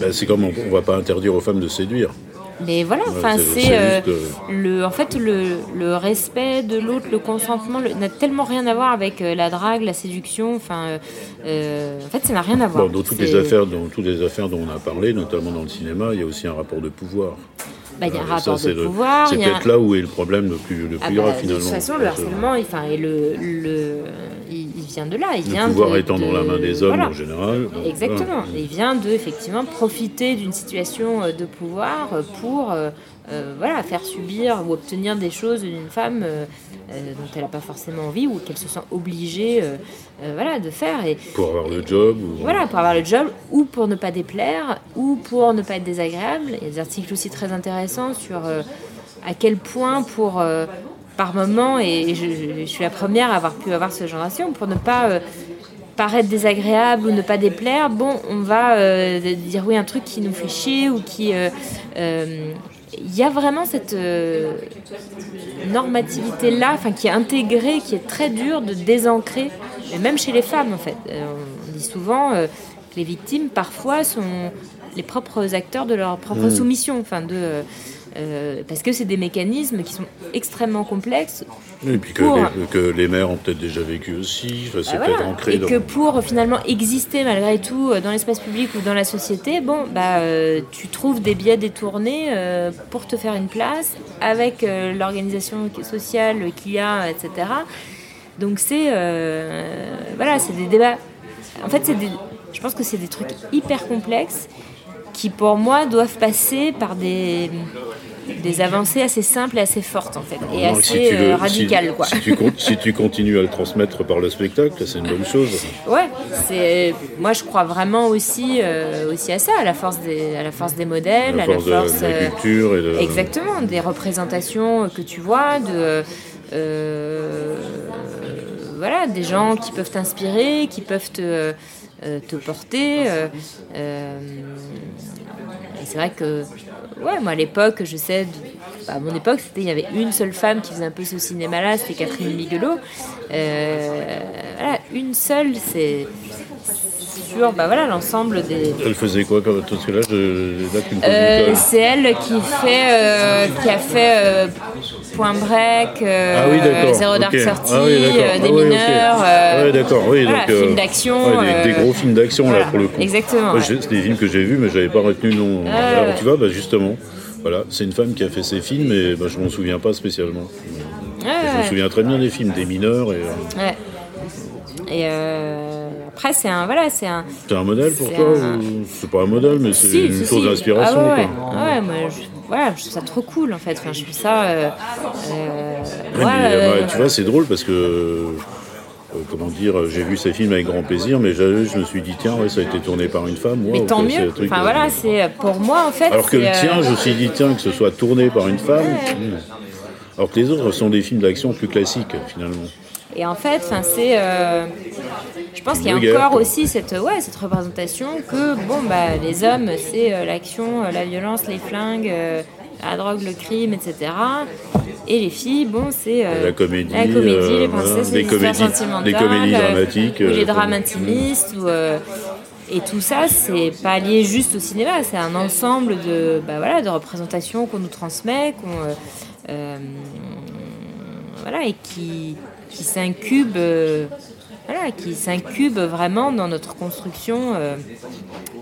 ben, c'est comme on, on va pas interdire aux femmes de séduire. Mais voilà, enfin c'est euh, le, en fait le, le respect de l'autre, le consentement n'a tellement rien à voir avec euh, la drague, la séduction. Enfin, euh, en fait, ça n'a rien à voir. dans toutes les affaires, dans toutes les affaires dont on a parlé, notamment dans le cinéma, il y a aussi un rapport de pouvoir. Bah, y a un rapport de pouvoir. C'est peut-être là où est le problème le plus, le ah plus grave finalement. De toute façon, le harcèlement, enfin, et le, le, il, vient de là. Il le vient pouvoir étant dans la main des hommes en général. Exactement. Il vient de effectivement profiter d'une situation de pouvoir pour euh, voilà, faire subir ou obtenir des choses d'une femme euh, euh, dont elle n'a pas forcément envie ou qu'elle se sent obligée voilà, de faire. Et, pour avoir le job Voilà, pour avoir le job ou pour ne pas déplaire ou pour ne pas être désagréable. Il y a des articles aussi très intéressants sur à quel point pour par moment, et je, suis la première à avoir pu avoir ce genre d'action, pour ne pas paraître désagréable ou ne pas déplaire, bon, on va dire oui un truc qui nous fait chier ou qui il y a vraiment cette euh, normativité-là, enfin, qui est intégrée, qui est très dure de désancrer, même chez les femmes en fait. Euh, on dit souvent euh, que les victimes parfois sont les propres acteurs de leur propre mm. soumission, enfin de euh, parce que c'est des mécanismes qui sont extrêmement complexes. Et puis que, les, que les mères ont peut-être déjà vécu aussi, c'est bah peut-être ancré. Et que pour finalement exister malgré tout euh, dans l'espace public ou dans la société, bon, bah, euh, tu trouves des biais détournés pour te faire une place avec l'organisation sociale qu'il y a, etc. Donc c'est voilà, c'est des débats. En fait, c'est je pense que c'est des trucs hyper complexes qui pour moi doivent passer par des, des avancées assez simples et assez fortes en fait, et assez euh, radicales. Si, tu, si, tu, continues à le transmettre par le spectacle, c'est une bonne chose. Ouais, c'est moi je crois vraiment aussi, euh, aussi à ça, à la force des, à la force des modèles, à la force, de, la euh, culture et de... exactement des représentations que tu vois, de voilà, des gens qui peuvent t'inspirer, qui peuvent te te porter. Euh, euh, et c'est vrai que, ouais, moi à l'époque, je sais, à mon époque, c'était il y avait une seule femme qui faisait un peu ce cinéma-là, c'était Catherine Bigelow. voilà, une seule, c'est sur bah voilà l'ensemble des. Elle faisait quoi comme tout ce que là, je, C'est elle qui fait, qui a fait Point Break, euh, ah Zéro Dark ah euh, des ah mineurs. Euh, oui, d'accord, oui. Voilà, donc, films d'action. Des, gros films d'action, là, pour le coup. Exactement. C'est des films que j'ai vus, mais je n'avais pas retenu le nom. Alors, tu vois, bah, justement, voilà, c'est une femme qui a fait ces films, et bah, je ne m'en souviens pas spécialement. je me souviens très bien des films des mineurs. Et, ouais. Et après, c'est un. Voilà, c'est un. C'est un modèle pour toi C'est pas un modèle, mais c'est une source d'inspiration. Ah ouais, ouais moi, voilà, je trouve ça trop cool en fait. Enfin, je trouve ça. euh, euh, Ouais, ouais, mais, euh, bah, tu vois, c'est drôle parce que, euh, comment dire, j'ai vu ces films avec grand plaisir, mais je me suis dit, tiens, ouais, ça a été tourné par une femme. mais tant mieux. truc, Enfin euh, voilà, c'est pour moi en fait. Alors que le euh, tien, je me suis dit, tiens, que ce soit tourné par une femme. hmm. Alors que les autres sont des films d'action plus classiques, finalement. Et en fait, c'est, euh, je pense qu'il y a guerre, encore quoi. aussi cette, ouais, cette représentation que bon, bah, les hommes, c'est euh, l'action, euh, la violence, les flingues, euh, la drogue, le crime, etc. Et les filles, bon, c'est euh, La comédie, la comédie, euh, les voilà, princesses, les les, histoires comédies- sentimentales, les comédies euh, dramatiques, ou euh, les drames intimistes, ou, euh, et tout ça, c'est pas lié juste au cinéma, c'est un ensemble de, bah, voilà, de représentations qu'on nous transmet, qu'on, euh, euh, voilà, et qui, qui s'incube, euh, voilà, qui s'incube vraiment dans notre construction euh,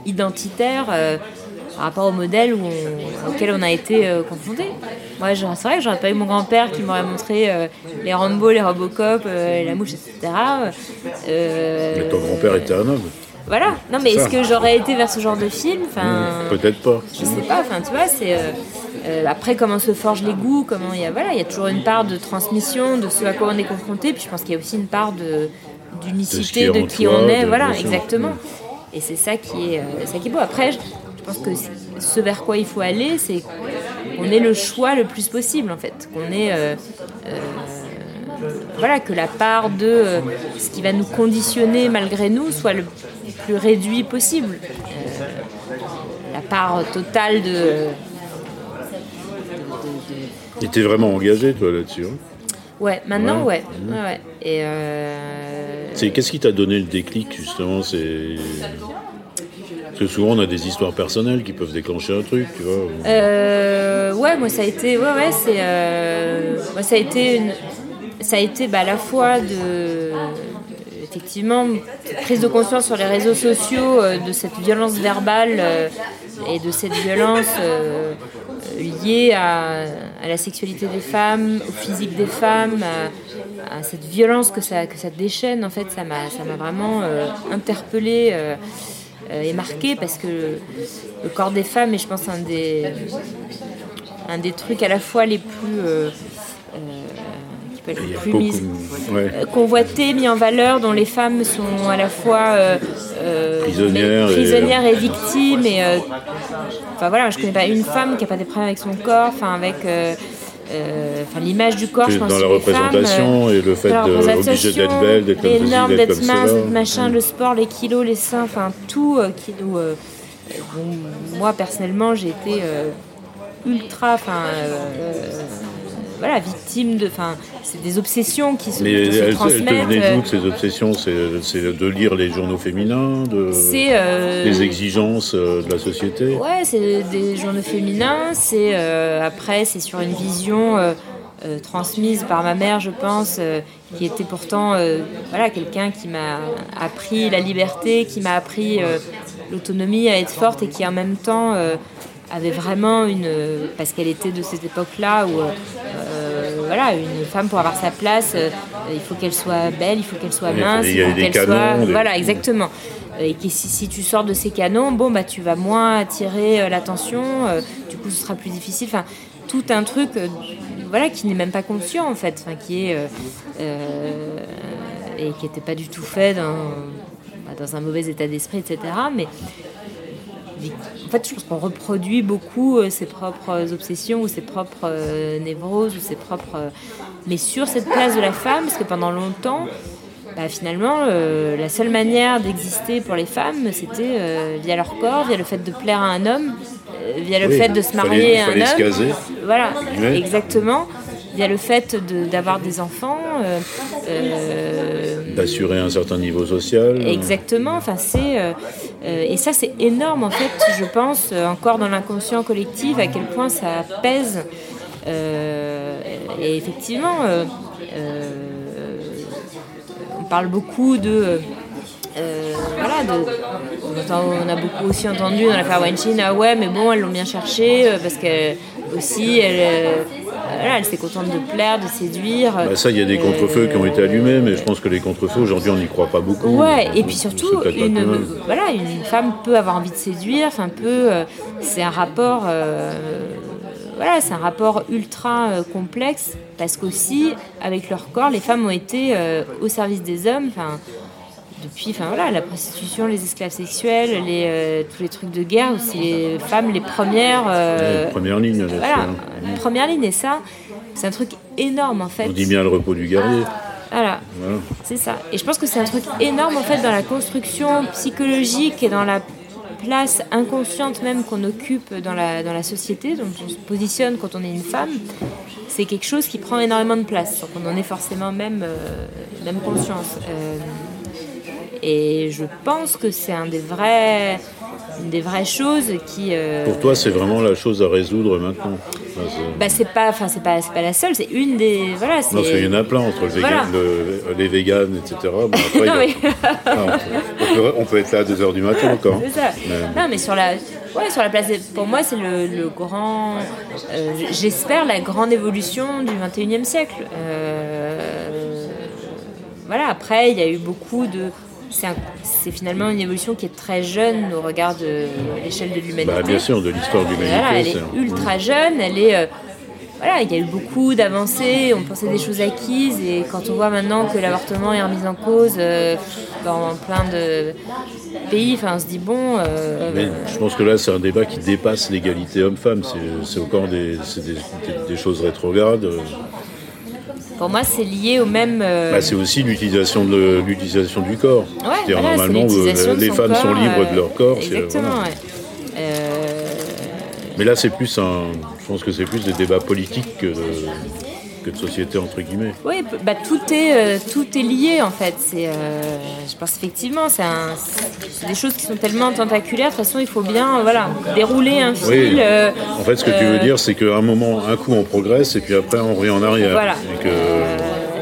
identitaire euh, par rapport au modèle où on- auquel on a été euh, confronté. Moi, c'est vrai que j'aurais pas eu mon grand-père qui m'aurait montré euh, les Rambo, les Robocop, euh, la mouche, etc. Mais ton grand-père était un homme. Voilà. Non, mais est-ce que j'aurais été vers ce genre de film? Enfin, Peut-être pas. je sais pas, enfin tu vois, c'est après comment se forgent les goûts, comment il y a voilà, il y a toujours une part de transmission de ce à quoi on est confronté, puis je pense qu'il y a aussi une part de d'unicité De qui on est, de- voilà, exactement. Et c'est ça qui est ça qui est beau. Après, je pense que ce vers quoi il faut aller, c'est qu'on ait le choix le plus possible en fait, qu'on ait euh, euh, voilà, que la part de euh, ce qui va nous conditionner malgré nous soit le plus réduit possible. La part totale de. Tu étais vraiment engagé, toi, là-dessus. hein? Ouais, maintenant, Ouais. ouais. ouais, ouais. Et C'est Qu'est-ce qui t'a donné le déclic, justement? C'est. Que souvent, on a des histoires personnelles qui peuvent déclencher un truc, tu vois. Euh, ouais, moi ça a été, ouais, ouais, c'est, euh, moi ça a été une, ça a été bah, à la fois de, effectivement, prise de conscience sur les réseaux sociaux euh, de cette violence verbale et de cette violence liée à, la sexualité des femmes, au physique des femmes, à, à cette violence que ça, que ça déchaîne. En fait, ça m'a, ça m'a vraiment interpellée. Euh, et marquée parce que le corps des femmes est je pense un des un des trucs à la fois les plus euh, euh, qui peut être plus beaucoup. mis- ouais. convoité, mis en valeur, dont les femmes sont à la fois euh, Prisonnières et- et, victimes. Et, enfin voilà, je connais pas une femme qui a pas des problèmes avec son corps, enfin avec enfin l'image du corps. Je pense dans la femmes, euh, représentation et le fait obligé représentation, d'être belle, d'être comme les normes, d'être mince, machin, le sport, les kilos, les seins, enfin tout euh, qui nous. euh, moi personnellement, j'ai été euh, ultra, enfin. Voilà, victime de. Enfin, c'est des obsessions qui se, Mais qui elles, se elles te transmettent. euh, ces obsessions C'est de lire les journaux féminins, de, C'est. euh, des exigences euh, de la société Ouais, c'est des journaux féminins. C'est euh, après, c'est sur une vision euh, transmise par ma mère, je pense, euh, qui était pourtant euh, voilà quelqu'un qui m'a appris la liberté, qui m'a appris l'autonomie, à être forte et qui en même temps avait vraiment une parce qu'elle était de cette époque-là où voilà une femme pour avoir sa place, euh, il faut qu'elle soit belle, il faut qu'elle soit mince, il faut qu'elle soit des- voilà exactement. Et que si, si tu sors de ces canons, bon bah tu vas moins attirer euh, l'attention, euh, du coup ce sera plus difficile. Enfin, tout un truc, voilà, qui n'est même pas conscient en fait, enfin, qui est et qui n'était pas du tout fait dans, bah, dans un mauvais état d'esprit, etc. Mais en fait, je pense qu'on reproduit beaucoup euh, ses propres obsessions ou ses propres euh, névroses ou ses propres. euh, mais sur cette place de la femme, parce que pendant longtemps, bah, finalement, euh, la seule manière d'exister pour les femmes, c'était euh, via leur corps, via le fait de plaire à un homme, euh, via le Oui, fait de se fallait- marier à un fallait se homme. caser. Voilà, exactement. Via le fait de- d'avoir des enfants. euh, euh, D'assurer un certain niveau social Exactement, enfin c'est euh, et ça c'est énorme en fait, je pense encore dans l'inconscient collectif à quel point ça pèse. Et effectivement, on parle beaucoup de euh, voilà, de- on, entend- on a beaucoup aussi entendu dans l'affaire Weinstein, ah ouais, mais bon, elles l'ont bien cherché euh, parce que aussi, elle, euh, voilà, elle s'est contente de plaire, de séduire. Bah, ça, il y a des Euh, contre-feux qui ont été allumés, mais je pense que les contre-feux, aujourd'hui, on n'y croit pas beaucoup. Ouais, et puis surtout, une, voilà, une femme peut avoir envie de séduire, enfin peut, euh, c'est un rapport, euh, voilà, c'est un rapport ultra euh, complexe parce qu'aussi, avec leur corps, les femmes ont été euh, au service des hommes. Enfin, depuis, enfin voilà, la prostitution, les esclaves sexuels, les, euh, tous les trucs de guerre, c'est les femmes les premières. euh, Ouais, première ligne. là-dessus, voilà, hein. première ligne et ça, c'est un truc énorme en fait. On dit bien le repos du guerrier. Voilà, Voilà. c'est ça. Et je pense que c'est un truc énorme en fait dans la construction psychologique et dans la place inconsciente même qu'on occupe dans la, dans la société, dont on se positionne quand on est une femme. C'est quelque chose qui prend énormément de place, sans qu'on en ait forcément même, euh, même conscience. Euh, et je pense que c'est un des vrais, une des vraies choses qui. euh, Pour toi, c'est vraiment la chose à résoudre maintenant. Bah, c'est pas, enfin c'est pas, pas la seule, c'est une des, voilà. Non, parce qu'il y en a plein entre le Voilà. végan- le- les véganes, etc. Bon, après, il y Non, a- mais- Ah, on, peut, on peut être là à 2h du matin encore. Ça. Mais- Non, mais sur la, ouais, sur la place, pour moi, c'est le, le grand, euh, j'espère la grande évolution du 21e siècle. Euh, voilà. Après, il y a eu beaucoup de, c'est finalement une évolution qui est très jeune au regard de l'échelle de l'humanité. Bah, bien sûr, de l'histoire de l'humanité. Voilà, elle est ultra jeune, elle est. euh, voilà, il y a eu beaucoup d'avancées, on pensait des choses acquises, et quand on voit maintenant que l'avortement est remis en cause euh, dans plein de pays, enfin, on se dit bon. euh, Mais je pense que là, c'est un débat qui dépasse l'égalité homme-femme. C'est- encore des, c'est des, des- des choses rétrogrades. Pour moi, c'est lié au même. euh, Bah, c'est aussi l'utilisation de l'utilisation du corps. ouais, C'est-à-dire, voilà, normalement, euh, les femmes sont libres euh, de leur corps. Exactement, voilà. ouais. Euh, Mais là, c'est plus un. Je pense que c'est plus des débats politiques que de, que de société entre guillemets. Oui, bah, tout, est, euh, tout est lié en fait. C'est, euh, je pense effectivement, c'est, un- c'est des choses qui sont tellement tentaculaires. De toute façon, il faut bien voilà, dérouler un fil. Oui. euh, En fait, ce que tu veux dire, c'est qu'à un moment, un coup, on progresse et puis après, on revient en arrière. Voilà. Et que-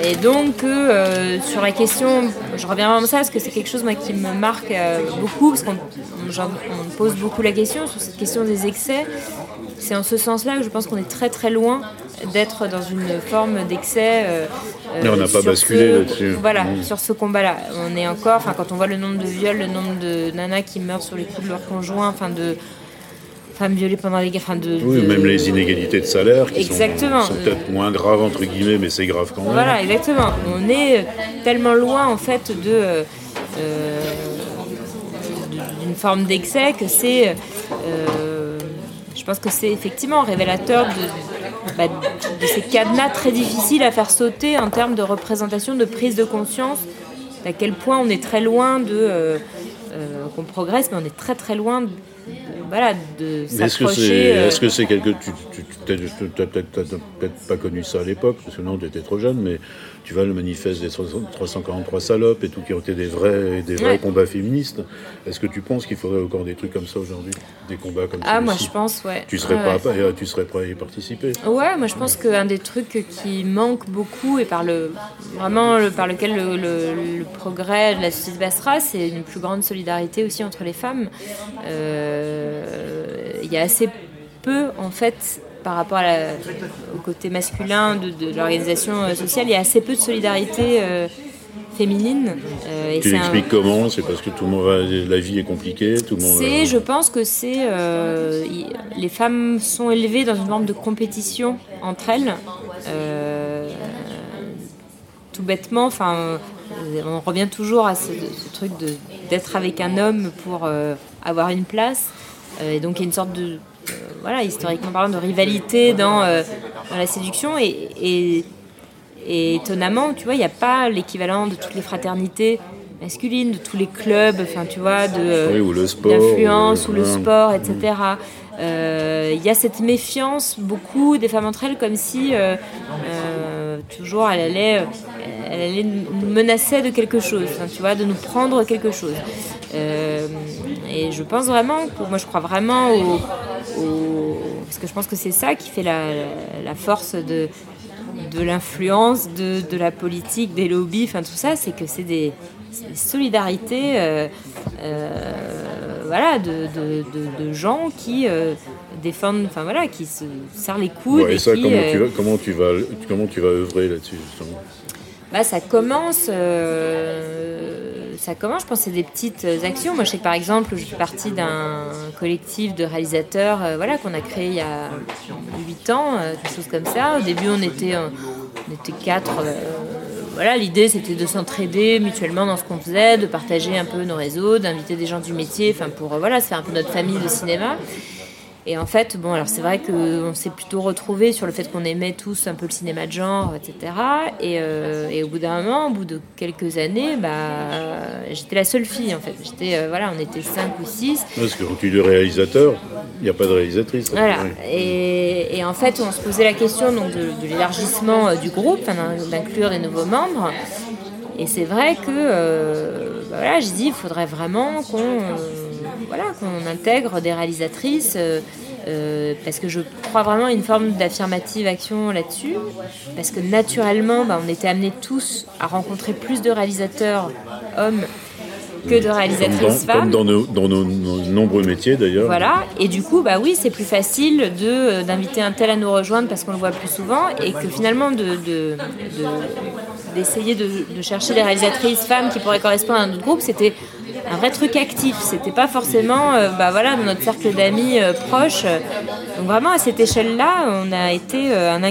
et donc, euh, sur la question, je reviens vraiment à ça parce que c'est quelque chose moi, qui me marque euh, beaucoup, parce qu'on on- pose beaucoup la question sur cette question des excès. C'est en ce sens-là que je pense qu'on est très très loin d'être dans une forme d'excès. euh, Mais on n'a pas basculé là-dessus. Voilà, Mm. sur ce combat-là. On est encore, quand on voit le nombre de viols, le nombre de nanas qui meurent sur les coups de leur conjoint, enfin, de femmes violées pendant les guerres, enfin, de. Oui, de- même les inégalités de salaire qui sont- Exactement. sont, peut-être moins graves entre guillemets, mais c'est grave quand même. Voilà, exactement. On est tellement loin en fait de euh, euh, d'une forme d'excès que c'est, euh, je pense que c'est effectivement révélateur de, bah, de ces cadenas très difficiles à faire sauter en termes de représentation, de prise de conscience, à quel point on est très loin de euh, euh, qu'on progresse, mais on est très très loin de, voilà, de Est-ce que c'est euh, est-ce que c'est quelque tu t'as peut-être pas connu ça à l'époque parce que non tu étais trop jeune mais tu vois le manifeste des 300 343 salopes et tout qui ont été des vrais des vrais Ouais. combats féministes est-ce que tu penses qu'il faudrait encore des trucs comme ça aujourd'hui? Des combats comme Ah, moi je pense, ouais. tu serais Ouais, pas ouais. tu serais prêt à y participer? Ouais, moi je pense qu'un des trucs qui manque beaucoup et par le vraiment le- par lequel le, le- le progrès de la société passera, c'est une plus grande solidarité aussi entre les femmes. Euh, Il y a assez peu en fait par rapport à la- au côté masculin de, de l'organisation euh, sociale, il y a assez peu de solidarité euh, féminine. Euh, et tu un- l'expliques comment? C'est parce que tout le monde va- la vie est compliquée tout le monde c'est, va- je pense que c'est euh, y- les femmes sont élevées dans une forme de compétition entre elles. Euh, tout bêtement, enfin, on revient toujours à ce, ce truc d'être avec un homme pour avoir une place. Et donc il y a une sorte de, voilà, historiquement parlant, de rivalité dans, euh, dans la séduction et, et- et étonnamment, tu vois, il n'y a pas l'équivalent de toutes les fraternités masculines, de tous les clubs, enfin, tu vois, de euh, Oui, ou le sport, d'influence ou ou le- sport, etc. Euh, Il y a cette méfiance, beaucoup des femmes entre elles, comme si euh, euh, toujours elle allait, elle allait nous menacer de quelque chose, tu vois, de nous prendre quelque chose. Euh, et je pense vraiment, moi je crois vraiment au, au- parce que je pense que c'est ça qui fait la, la force de de l'influence de, de la politique, des lobbies, enfin tout ça, c'est que c'est des, solidarités, euh, euh, voilà, de, de, de- de gens qui euh, défendent, enfin voilà, qui se serrent les coudes Ouais, et et ça qui, comment tu vas comment tu vas comment tu vas œuvrer là-dessus justement? Bah, ça commence, ça commence, je pense, c'est des petites actions. Moi, je sais que par exemple, je fais partie d'un collectif de réalisateurs, euh, voilà, qu'on a créé il y a habitants, quelque chose comme ça. Au début, on était, on était quatre. voilà, l'idée c'était de s'entraider mutuellement dans ce qu'on faisait, de partager un peu nos réseaux, d'inviter des gens du métier, enfin pour voilà, se faire un peu notre famille de cinéma. Et en fait, bon, alors c'est vrai qu'on s'est plutôt retrouvé sur le fait qu'on aimait tous un peu le cinéma de genre, etc. Euh, et, au bout d'un moment, au bout de quelques années, bah, j'étais la seule fille en fait. J'étais, euh, voilà, on était cinq ou six. Parce que quand tu es réalisateur, il n'y a pas de réalisatrice. Voilà. Et, en fait, on se posait la question donc, de, l'élargissement euh, du groupe, d'inclure des nouveaux membres. Et c'est vrai que, bah, voilà, je dis, il faudrait vraiment qu'on voilà, qu'on intègre des réalisatrices. Euh, euh, parce que je crois vraiment à une forme d'affirmative action là-dessus, parce que naturellement, bah, on était amenés tous à rencontrer plus de réalisateurs hommes que de réalisatrices femmes. Comme dans nos, nombreux métiers d'ailleurs. Voilà, et du coup, bah oui, c'est plus facile de, euh, d'inviter un tel à nous rejoindre parce qu'on le voit plus souvent, et que finalement, de, d'essayer de, de, chercher des réalisatrices femmes qui pourraient correspondre à notre groupe, c'était un vrai truc actif. C'était pas forcément, euh, bah voilà, dans notre cercle d'amis euh, proches. Donc vraiment à cette échelle-là, on a été euh, un,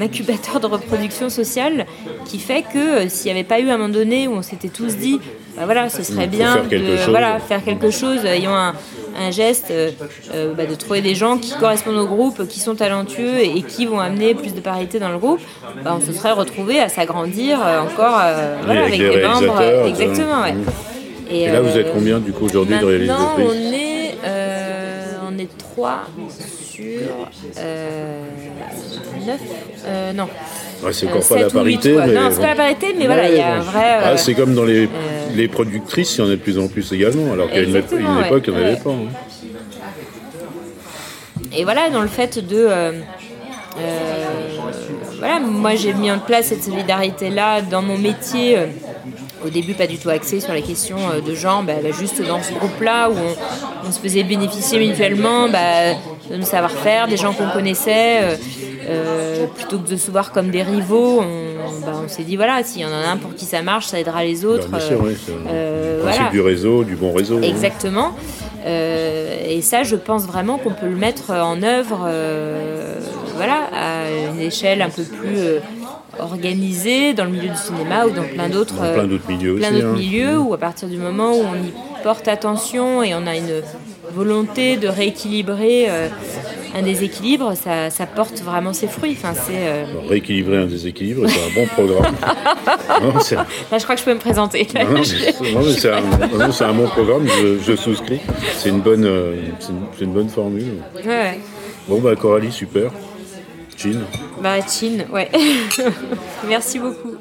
incubateur de reproduction sociale qui fait que s'il n'y avait pas eu un moment donné où on s'était tous dit, bah voilà, ce serait bien faire de voilà, faire quelque chose, ayant un, geste bah, de trouver des gens qui correspondent au groupe, qui sont talentueux et, qui vont amener plus de parité dans le groupe, bah, on se serait retrouvé à s'agrandir encore avec, des membres. exactement, ouais. Et, là, vous êtes euh, combien du coup aujourd'hui de réalisatrices on est, euh, on est 3 sur euh, 9. Euh, non. c'est encore pas la parité. mais... Non, c'est pas la parité, mais voilà, il y a un vrai. Ah, c'est comme dans les, les productrices, il y en a de plus en plus également, alors qu'à une, époque, il n'y en avait pas. Hein. Et voilà, dans le fait de. voilà, moi j'ai mis en place cette solidarité-là dans mon métier au début pas du tout axé sur la question euh, de genre, bah, bah, juste dans ce groupe-là où on, se faisait bénéficier mutuellement bah, de nos savoir-faire, des gens qu'on connaissait, euh, euh, plutôt que de se voir comme des rivaux. On, s'est dit voilà, s'il y en a un pour qui ça marche, ça aidera les autres. bien sûr, oui, c'est du réseau, du bon réseau. Exactement. et ça, je pense vraiment qu'on peut le mettre en œuvre, voilà, à une échelle un peu plus organisé dans le milieu du cinéma ou dans plein d'autres plein d'autres milieux, plein d'autres hein. milieux où à partir du moment où on y porte attention et on a une volonté de rééquilibrer euh, un déséquilibre, ça, ça, porte vraiment ses fruits. Enfin, c'est, euh, Rééquilibrer un déséquilibre, c'est un bon programme. Là, je crois que je peux me présenter. c'est, un, bon programme, je, souscris. C'est une, bonne, euh, c'est une, bonne formule. Ouais. Bon, bah Coralie, super. Chin Bah, Chin, ouais. Merci beaucoup.